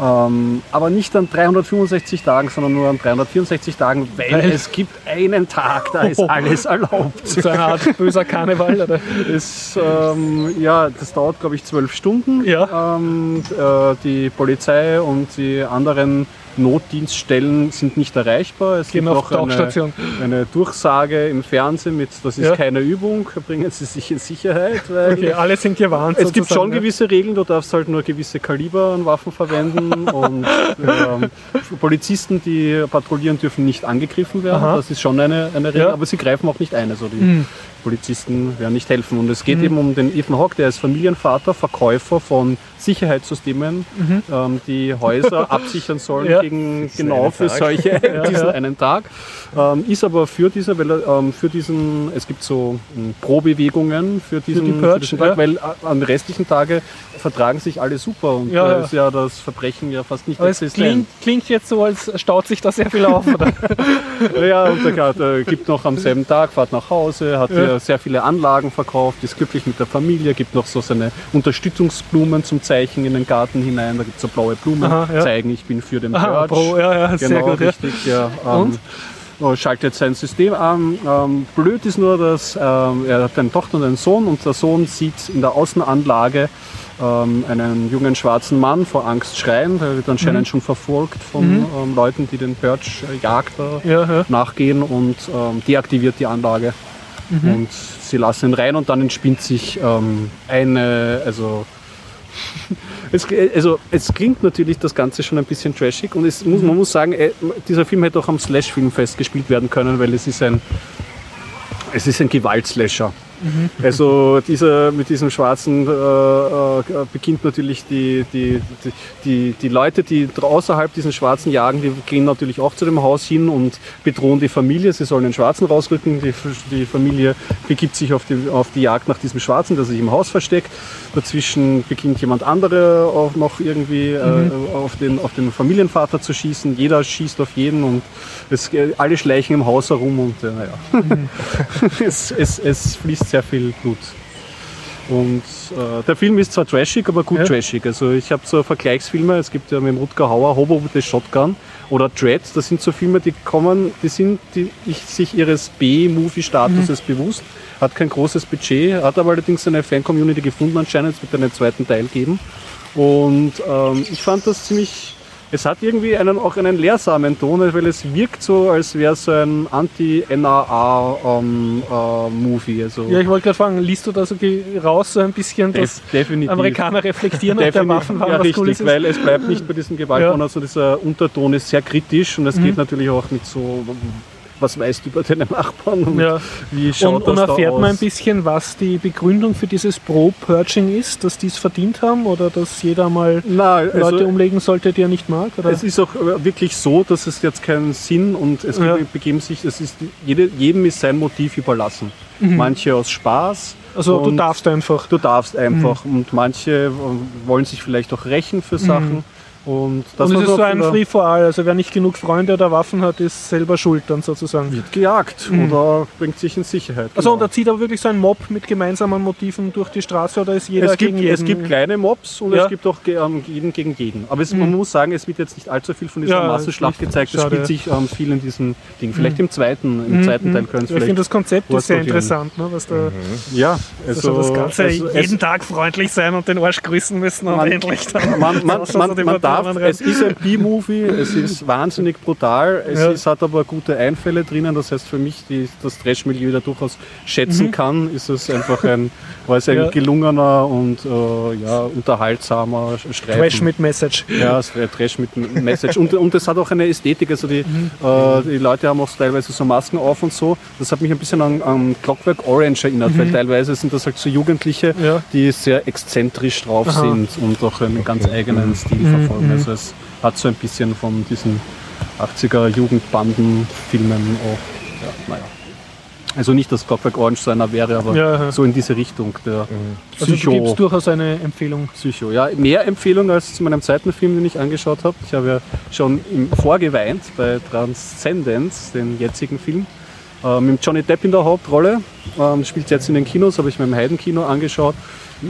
Ähm, aber nicht an 365 Tagen, sondern nur an 364 Tagen, weil, Weil- es gibt einen Tag, da ist alles erlaubt. So eine Art böser Karneval, oder? Es, ähm, ja, das dauert, glaube ich, zwölf Stunden. Ja. Ähm, äh, die Polizei und die anderen Notdienststellen sind nicht erreichbar. Es Gehen gibt auf noch eine, eine Durchsage im Fernsehen mit, das ist Ja. keine Übung, bringen Sie sich in Sicherheit. Okay, alle sind gewarnt. es gibt schon ja. gewisse Regeln, du darfst halt nur gewisse Kaliber an Waffen verwenden und ähm, Polizisten, die patrouillieren, dürfen nicht angegriffen werden. Aha. Das ist schon eine, eine Regel, Ja. Mhm. aber sie greifen auch nicht ein. Also die Polizisten werden nicht helfen. Und es geht eben um den Ethan Hawke, der ist Familienvater, Verkäufer von Sicherheitssystemen, ähm, die Häuser absichern sollen Ja. gegen genau für Tag. solche diesen einen Tag. Ähm, ist aber für diese, weil er, ähm, für diesen, es gibt so ähm, Pro-Bewegungen für diesen, die Purge, diesen Tag, ja. weil äh, an den restlichen Tage vertragen sich alle super und Ja, da ja. ist ja das Verbrechen ja fast nicht Aber es existent. klingt, klingt jetzt so, als staut sich da sehr viel auf. Oder? Ja, und der äh, gibt noch am selben Tag, fahrt nach Hause, hat Ja. Ja. sehr viele Anlagen verkauft, ist glücklich mit der Familie, gibt noch so seine Unterstützungsblumen zum Zeichen in den Garten hinein, da gibt es so blaue Blumen, Aha, ja. zeigen, ich bin für den Aha. Pro, ja, ja, sehr Genau, gut. Ja. richtig, ja. Und? Ähm, oh, schaltet sein System an. Ähm, blöd ist nur, dass ähm, er hat eine Tochter und einen Sohn und der Sohn sieht in der Außenanlage ähm, einen jungen schwarzen Mann vor Angst schreien. Der wird anscheinend schon verfolgt von ähm, Leuten, die den Purge-Jagd äh, Ja, ja. nachgehen und ähm, deaktiviert die Anlage. Und sie lassen ihn rein und dann entspinnt sich ähm, eine, also es, also es klingt natürlich das Ganze schon ein bisschen trashig und es muss, man muss sagen, äh, dieser Film hätte auch am Slash-Filmfest gespielt werden können, weil es ist ein, es ist ein Gewaltslasher. Also dieser, mit diesem schwarzen äh, äh, beginnt natürlich die, die, die, die, die Leute, die außerhalb diesen Schwarzen jagen, die gehen natürlich auch zu dem Haus hin und bedrohen die Familie. Sie sollen den Schwarzen rausrücken. Die, die Familie begibt sich auf die, auf die Jagd nach diesem Schwarzen, der sich im Haus versteckt. Dazwischen beginnt jemand andere auch noch irgendwie äh, auf, den, auf den Familienvater zu schießen. Jeder schießt auf jeden und es, alle schleichen im Haus herum und äh, naja. es, es, es fließt sehr viel Blut. Und äh, der Film ist zwar trashig, aber gut Ja. trashig. Also ich habe so Vergleichsfilme, es gibt ja mit Rutger Hauer Hobo with the Shotgun oder Dread, das sind so Filme, die kommen, die sind die, ich, sich ihres B-Movie-Statuses bewusst, hat kein großes Budget, hat aber allerdings eine Fan-Community gefunden anscheinend, es wird einen zweiten Teil geben. Und ähm, ich fand das ziemlich, es hat irgendwie einen, auch einen lehrsamen Ton, weil es wirkt so, als wäre es so ein Anti-NRA-Movie. also ja, ich wollte gerade fragen, liest du da so raus so ein bisschen, dass Def- definitiv. Amerikaner reflektieren auf der. Waffenwahl, ja, was richtig, Cooles ist? weil es bleibt nicht bei diesem Gewaltmonat, also dieser Unterton ist sehr kritisch und es geht natürlich auch nicht so, was weißt du über deine Nachbarn und Ja. wie schaut Und, und das da erfährt aus? man ein bisschen, was die Begründung für dieses Pro-Purging ist, dass die es verdient haben oder dass jeder mal also, Leute umlegen sollte, die er nicht mag? Oder? Es ist auch wirklich so, dass es jetzt keinen Sinn und es Ja. begeben sich, es ist jede, jedem ist sein Motiv überlassen. Manche aus Spaß. Mhm. also du und darfst einfach. Du darfst einfach und manche äh, wollen sich vielleicht auch rächen für Sachen. Und das Mhm. und es ist so ein Free for all. Also wer nicht genug Freunde oder Waffen hat, ist selber schuld dann sozusagen. wird gejagt oder bringt sich in Sicherheit. Also Genau. und da zieht aber wirklich so ein Mob mit gemeinsamen Motiven durch die Straße oder ist jeder es gibt, gegen jeden? es gibt kleine Mobs und Ja. es gibt auch ähm, jeden gegen jeden. Aber es, man muss sagen, es wird jetzt nicht allzu viel von dieser Ja, Massenschlacht gezeigt. Es spielt sich ähm, viel in diesem Ding. Vielleicht im zweiten, im zweiten Teil können es ich finde vielleicht. das Konzept ist sehr interessant, ne, was da Ja, also, das Ganze also es- jeden Tag freundlich sein und den Arsch grüßen müssen und Man- endlich dann man, man, man, man darf, Rein. es ist ein B-Movie, es ist wahnsinnig brutal, es Ja. ist, hat aber gute Einfälle drinnen, das heißt für mich, die das Trash-Milieu da durchaus schätzen kann, ist es einfach ein, war es ein Mhm. Ja. gelungener und äh, ja, unterhaltsamer Streifen. Trash mit Message. Ja, Trash mit einem Message. Und, und es hat auch eine Ästhetik. Also die, Mhm. äh, die Leute haben auch teilweise so Masken auf und so. Das hat mich ein bisschen an, an Clockwork Orange erinnert, weil teilweise sind das halt so Jugendliche, Mhm. Ja. die sehr exzentrisch drauf Aha. Mhm. sind und auch einen ganz eigenen Stil verfolgen. Also es hat so ein bisschen von diesen 80er Jugendbanden-Filmen auch. Ja, naja. Also nicht, dass Clockwork Orange so einer wäre, aber Ja, so in diese Richtung. Der Also du Psycho. gibst durchaus eine Empfehlung. Psycho. Ja, mehr Empfehlung als zu meinem zweiten Film, den ich angeschaut habe. Ich habe ja schon im vorgeweint bei Transcendence, den jetzigen Film, äh, mit Johnny Depp in der Hauptrolle. Ähm, spielt jetzt in den Kinos, habe ich mir im Heidenkino angeschaut.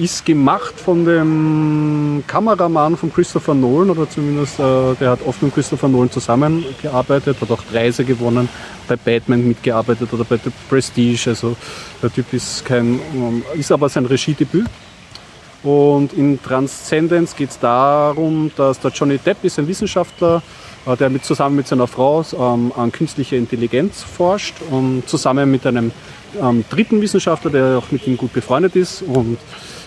Ist gemacht von dem Kameramann von Christopher Nolan, oder zumindest äh, der hat oft mit Christopher Nolan zusammengearbeitet, hat auch Preise gewonnen, bei Batman mitgearbeitet oder bei The Prestige. Also der Typ ist kein, ähm, ist aber sein Regiedebüt. Und in Transcendence geht es darum, dass der Johnny Depp ist ein Wissenschaftler, äh, der mit, zusammen mit seiner Frau ähm, an künstliche Intelligenz forscht und zusammen mit einem ähm, dritten Wissenschaftler, der auch mit ihm gut befreundet ist und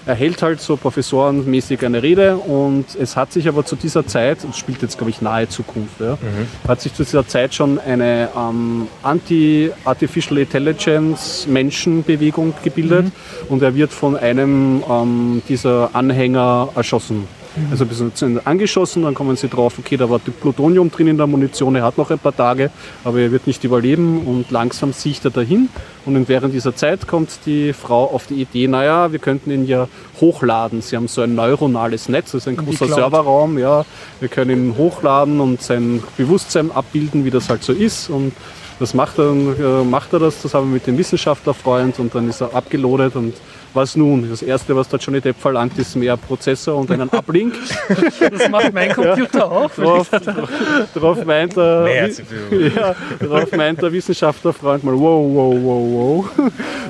er hält halt so professorenmäßig eine Rede und es hat sich aber zu dieser Zeit, das spielt jetzt glaube ich nahe Zukunft, ja, mhm. hat sich zu dieser Zeit schon eine ähm, Anti-Artificial Intelligence Menschenbewegung gebildet mhm. und er wird von einem ähm, dieser Anhänger erschossen. Mhm. Also ein bisschen angeschossen, dann kommen sie drauf, okay, da war Plutonium drin in der Munition, er hat noch ein paar Tage, aber er wird nicht überleben und langsam sieht er dahin. Und während dieser Zeit kommt die Frau auf die Idee, naja, wir könnten ihn ja hochladen. Sie haben so ein neuronales Netz, das ist ein großer Serverraum, ja. Wir können ihn hochladen und sein Bewusstsein abbilden, wie das halt so ist. Und das macht er, äh, macht er das zusammen mit dem Wissenschaftlerfreund und dann ist er abgelodet und was nun? Das erste, was der Johnny Depp verlangt, ist mehr Prozessor und einen Uplink. das macht mein Computer ja, auch. Darauf, darauf, meint der, ja, darauf meint der Wissenschaftlerfreund mal, wow, wow, wow,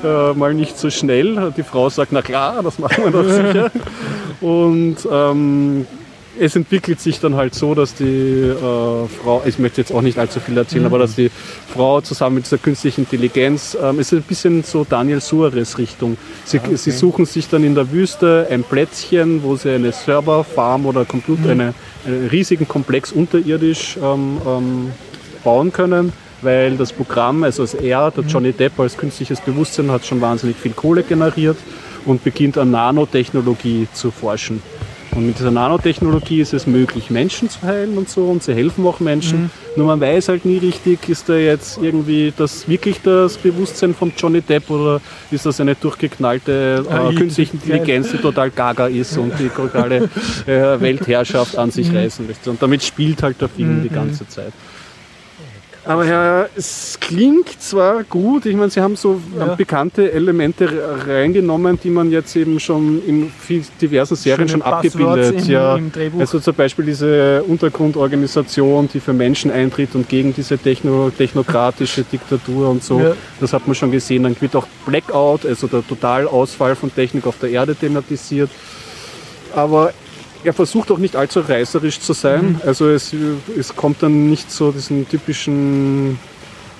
wow. äh, mal nicht so schnell. Die Frau sagt, na klar, das machen wir doch sicher. Und ähm, es entwickelt sich dann halt so, dass die äh, Frau, ich möchte jetzt auch nicht allzu viel erzählen, mhm. aber dass die Frau zusammen mit dieser künstlichen Intelligenz, ähm, es ist ein bisschen so Daniel Suarez Richtung. Sie, okay. sie, suchen sich dann in der Wüste ein Plätzchen, wo sie eine Serverfarm oder Computer, mhm. eine, einen riesigen Komplex unterirdisch ähm, ähm, bauen können weil das Programm, also als er, der mhm. Johnny Depp als künstliches Bewusstsein, hat schon wahnsinnig viel Kohle generiert und beginnt an Nanotechnologie zu forschen. Und mit dieser Nanotechnologie ist es möglich, Menschen zu heilen und so und sie helfen auch Menschen. Mhm. Nur man weiß halt nie richtig, ist da jetzt irgendwie das wirklich das Bewusstsein von Johnny Depp oder ist das eine durchgeknallte äh, künstliche Intelligenz, die total gaga ist und die totale äh, Weltherrschaft an sich mhm. reißen möchte. Und damit spielt halt der Film mhm. die ganze Zeit. Aber ja, es klingt zwar gut, ich meine, sie haben so ja. bekannte Elemente reingenommen, die man jetzt eben schon in diversen Serien Schöne schon abgebildet. Im, ja. Im also zum Beispiel diese Untergrundorganisation, die für Menschen eintritt und gegen diese techno technokratische Diktatur und so. Ja. Das hat man schon gesehen. Dann wird auch Blackout, also der Totalausfall von Technik auf der Erde thematisiert. Aber er versucht auch nicht allzu reißerisch zu sein. Mhm. Also es, es kommt dann nicht so diesen typischen,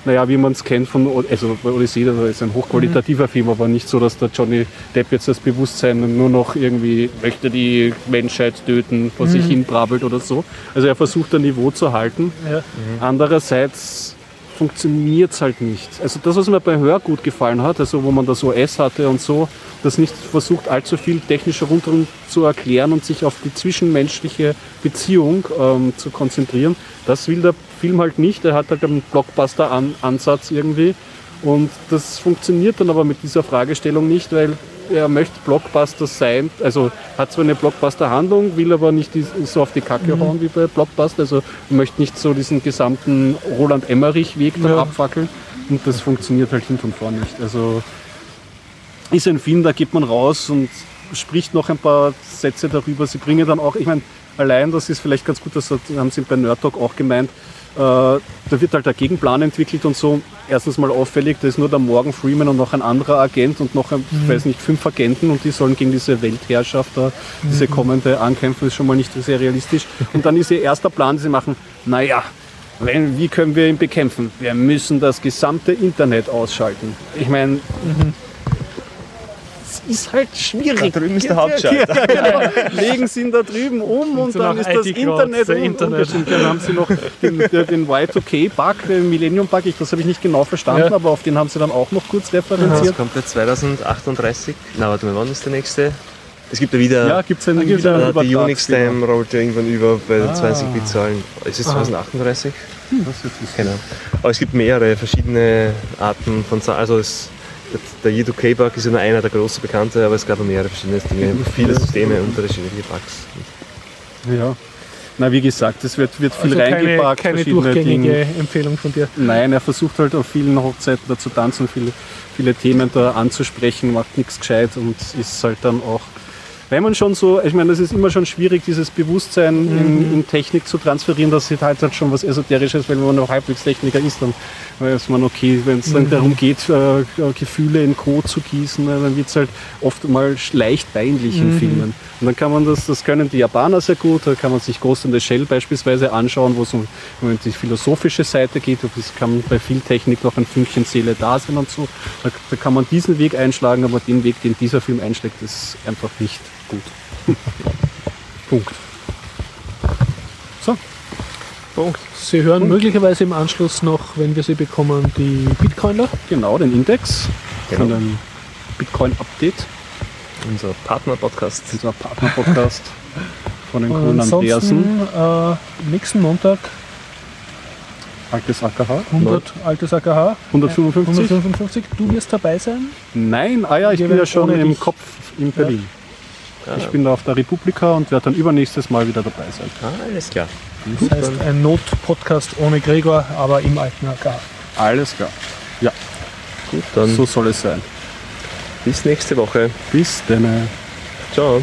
naja, wie man es kennt von, also Odyssey, das ist ein hochqualitativer mhm. Film, aber nicht so, dass der Johnny Depp jetzt das Bewusstsein nur noch irgendwie möchte die Menschheit töten, vor mhm. sich hin brabbelt oder so. Also er versucht ein Niveau zu halten. Ja. Mhm. Andererseits funktioniert es halt nicht. Also das, was mir bei Hör gut gefallen hat, also wo man das OS hatte und so, das nicht versucht, allzu viel technischer rundherum zu erklären und sich auf die zwischenmenschliche Beziehung ähm, zu konzentrieren. Das will der Film halt nicht. Er hat halt einen Blockbuster-Ansatz irgendwie. Und das funktioniert dann aber mit dieser Fragestellung nicht, weil er möchte Blockbuster sein, also hat zwar eine Blockbuster-Handlung, will aber nicht so auf die Kacke mhm. hauen wie bei Blockbuster, also möchte nicht so diesen gesamten Roland Emmerich-Weg dann ja. abfackeln und das funktioniert halt hinten und vorne nicht. Also ist ein Film, da geht man raus und spricht noch ein paar Sätze darüber. Sie bringen dann auch, ich meine, allein, das ist vielleicht ganz gut, das haben Sie bei Nerd Talk auch gemeint, da wird halt der Gegenplan entwickelt und so. Erstens mal auffällig, da ist nur der Morgan Freeman und noch ein anderer Agent und noch, ein, mhm. ich weiß nicht, fünf Agenten und die sollen gegen diese Weltherrschaft da, diese mhm. kommende ankämpfen, ist schon mal nicht sehr realistisch. Und dann ist ihr erster Plan, sie machen, naja, wenn, wie können wir ihn bekämpfen? Wir müssen das gesamte Internet ausschalten. Ich meine, mhm ist halt schwierig. Da drüben ist der Hauptschalter. Ja, genau. Legen Sie ihn da drüben um und, und dann ist das Internet, um, Internet. Und dann haben Sie noch den, den Y2K-Bug, den Millennium-Bug, das habe ich nicht genau verstanden, ja. aber auf den haben Sie dann auch noch kurz referenziert. Das kommt ja 2038. Na, warte mal, wann ist der nächste? Es gibt ja wieder, ja, gibt's einen, wieder äh, die Unix-Time rollt ja irgendwann über bei den ah. 20-Bit-Zahlen. Ist es 2038? Hm. Genau. Aber es gibt mehrere verschiedene Arten von Zahlen. Also es der Yedo-K-Bug ist ja nur einer der großen Bekannten, aber es gab mehrere verschiedene Dinge, viele Systeme, unterschiedliche Bugs. Ja. Na, wie gesagt, es wird, wird viel also reingepackt. Keine, keine durchgängige Dinge. Empfehlung von dir. Nein, er versucht halt auf vielen Hochzeiten da zu tanzen, viele, viele Themen da anzusprechen, macht nichts gescheit und ist halt dann auch wenn man schon so, ich meine, das ist immer schon schwierig, dieses Bewusstsein Mhm. in, in Technik zu transferieren, das ist halt, halt schon was Esoterisches, weil wenn man noch halbwegs Techniker ist, dann weiß man, okay, wenn es Mhm. dann darum geht, äh, Gefühle in Code zu gießen, äh, dann wird es halt oft mal leicht peinlich Mhm. in Filmen. Und dann kann man das, das können die Japaner sehr gut, da kann man sich Ghost in the Shell beispielsweise anschauen, wo es um, um die philosophische Seite geht, das kann bei viel Technik noch ein Fünkchen Seele da sein und so. Da, da kann man diesen Weg einschlagen, aber den Weg, den dieser Film einschlägt, ist einfach nicht gut. Punkt. So, Punkt. Sie hören möglicherweise im Anschluss noch, wenn wir sie bekommen, die Bitcoiner. genau, den Index von Genau. dem Bitcoin-Update, Unser Partner-Podcast. unser Partner-Podcast von den coolen Andreasen. äh, nächsten Montag Altes AKH. 100 altes AKH. 155? 155. Du wirst dabei sein. Nein, ah ja, ich Wir bin ja schon im Kopf in Berlin. Ah, Ich bin da auf der Republika und werde dann übernächstes Mal wieder dabei sein. ah, alles klar. Das heißt ein Not-Podcast ohne Gregor, aber im alten AKH. Alles klar. Ja, Gut, dann so soll es sein. bis nächste Woche. Bis dann. Ciao.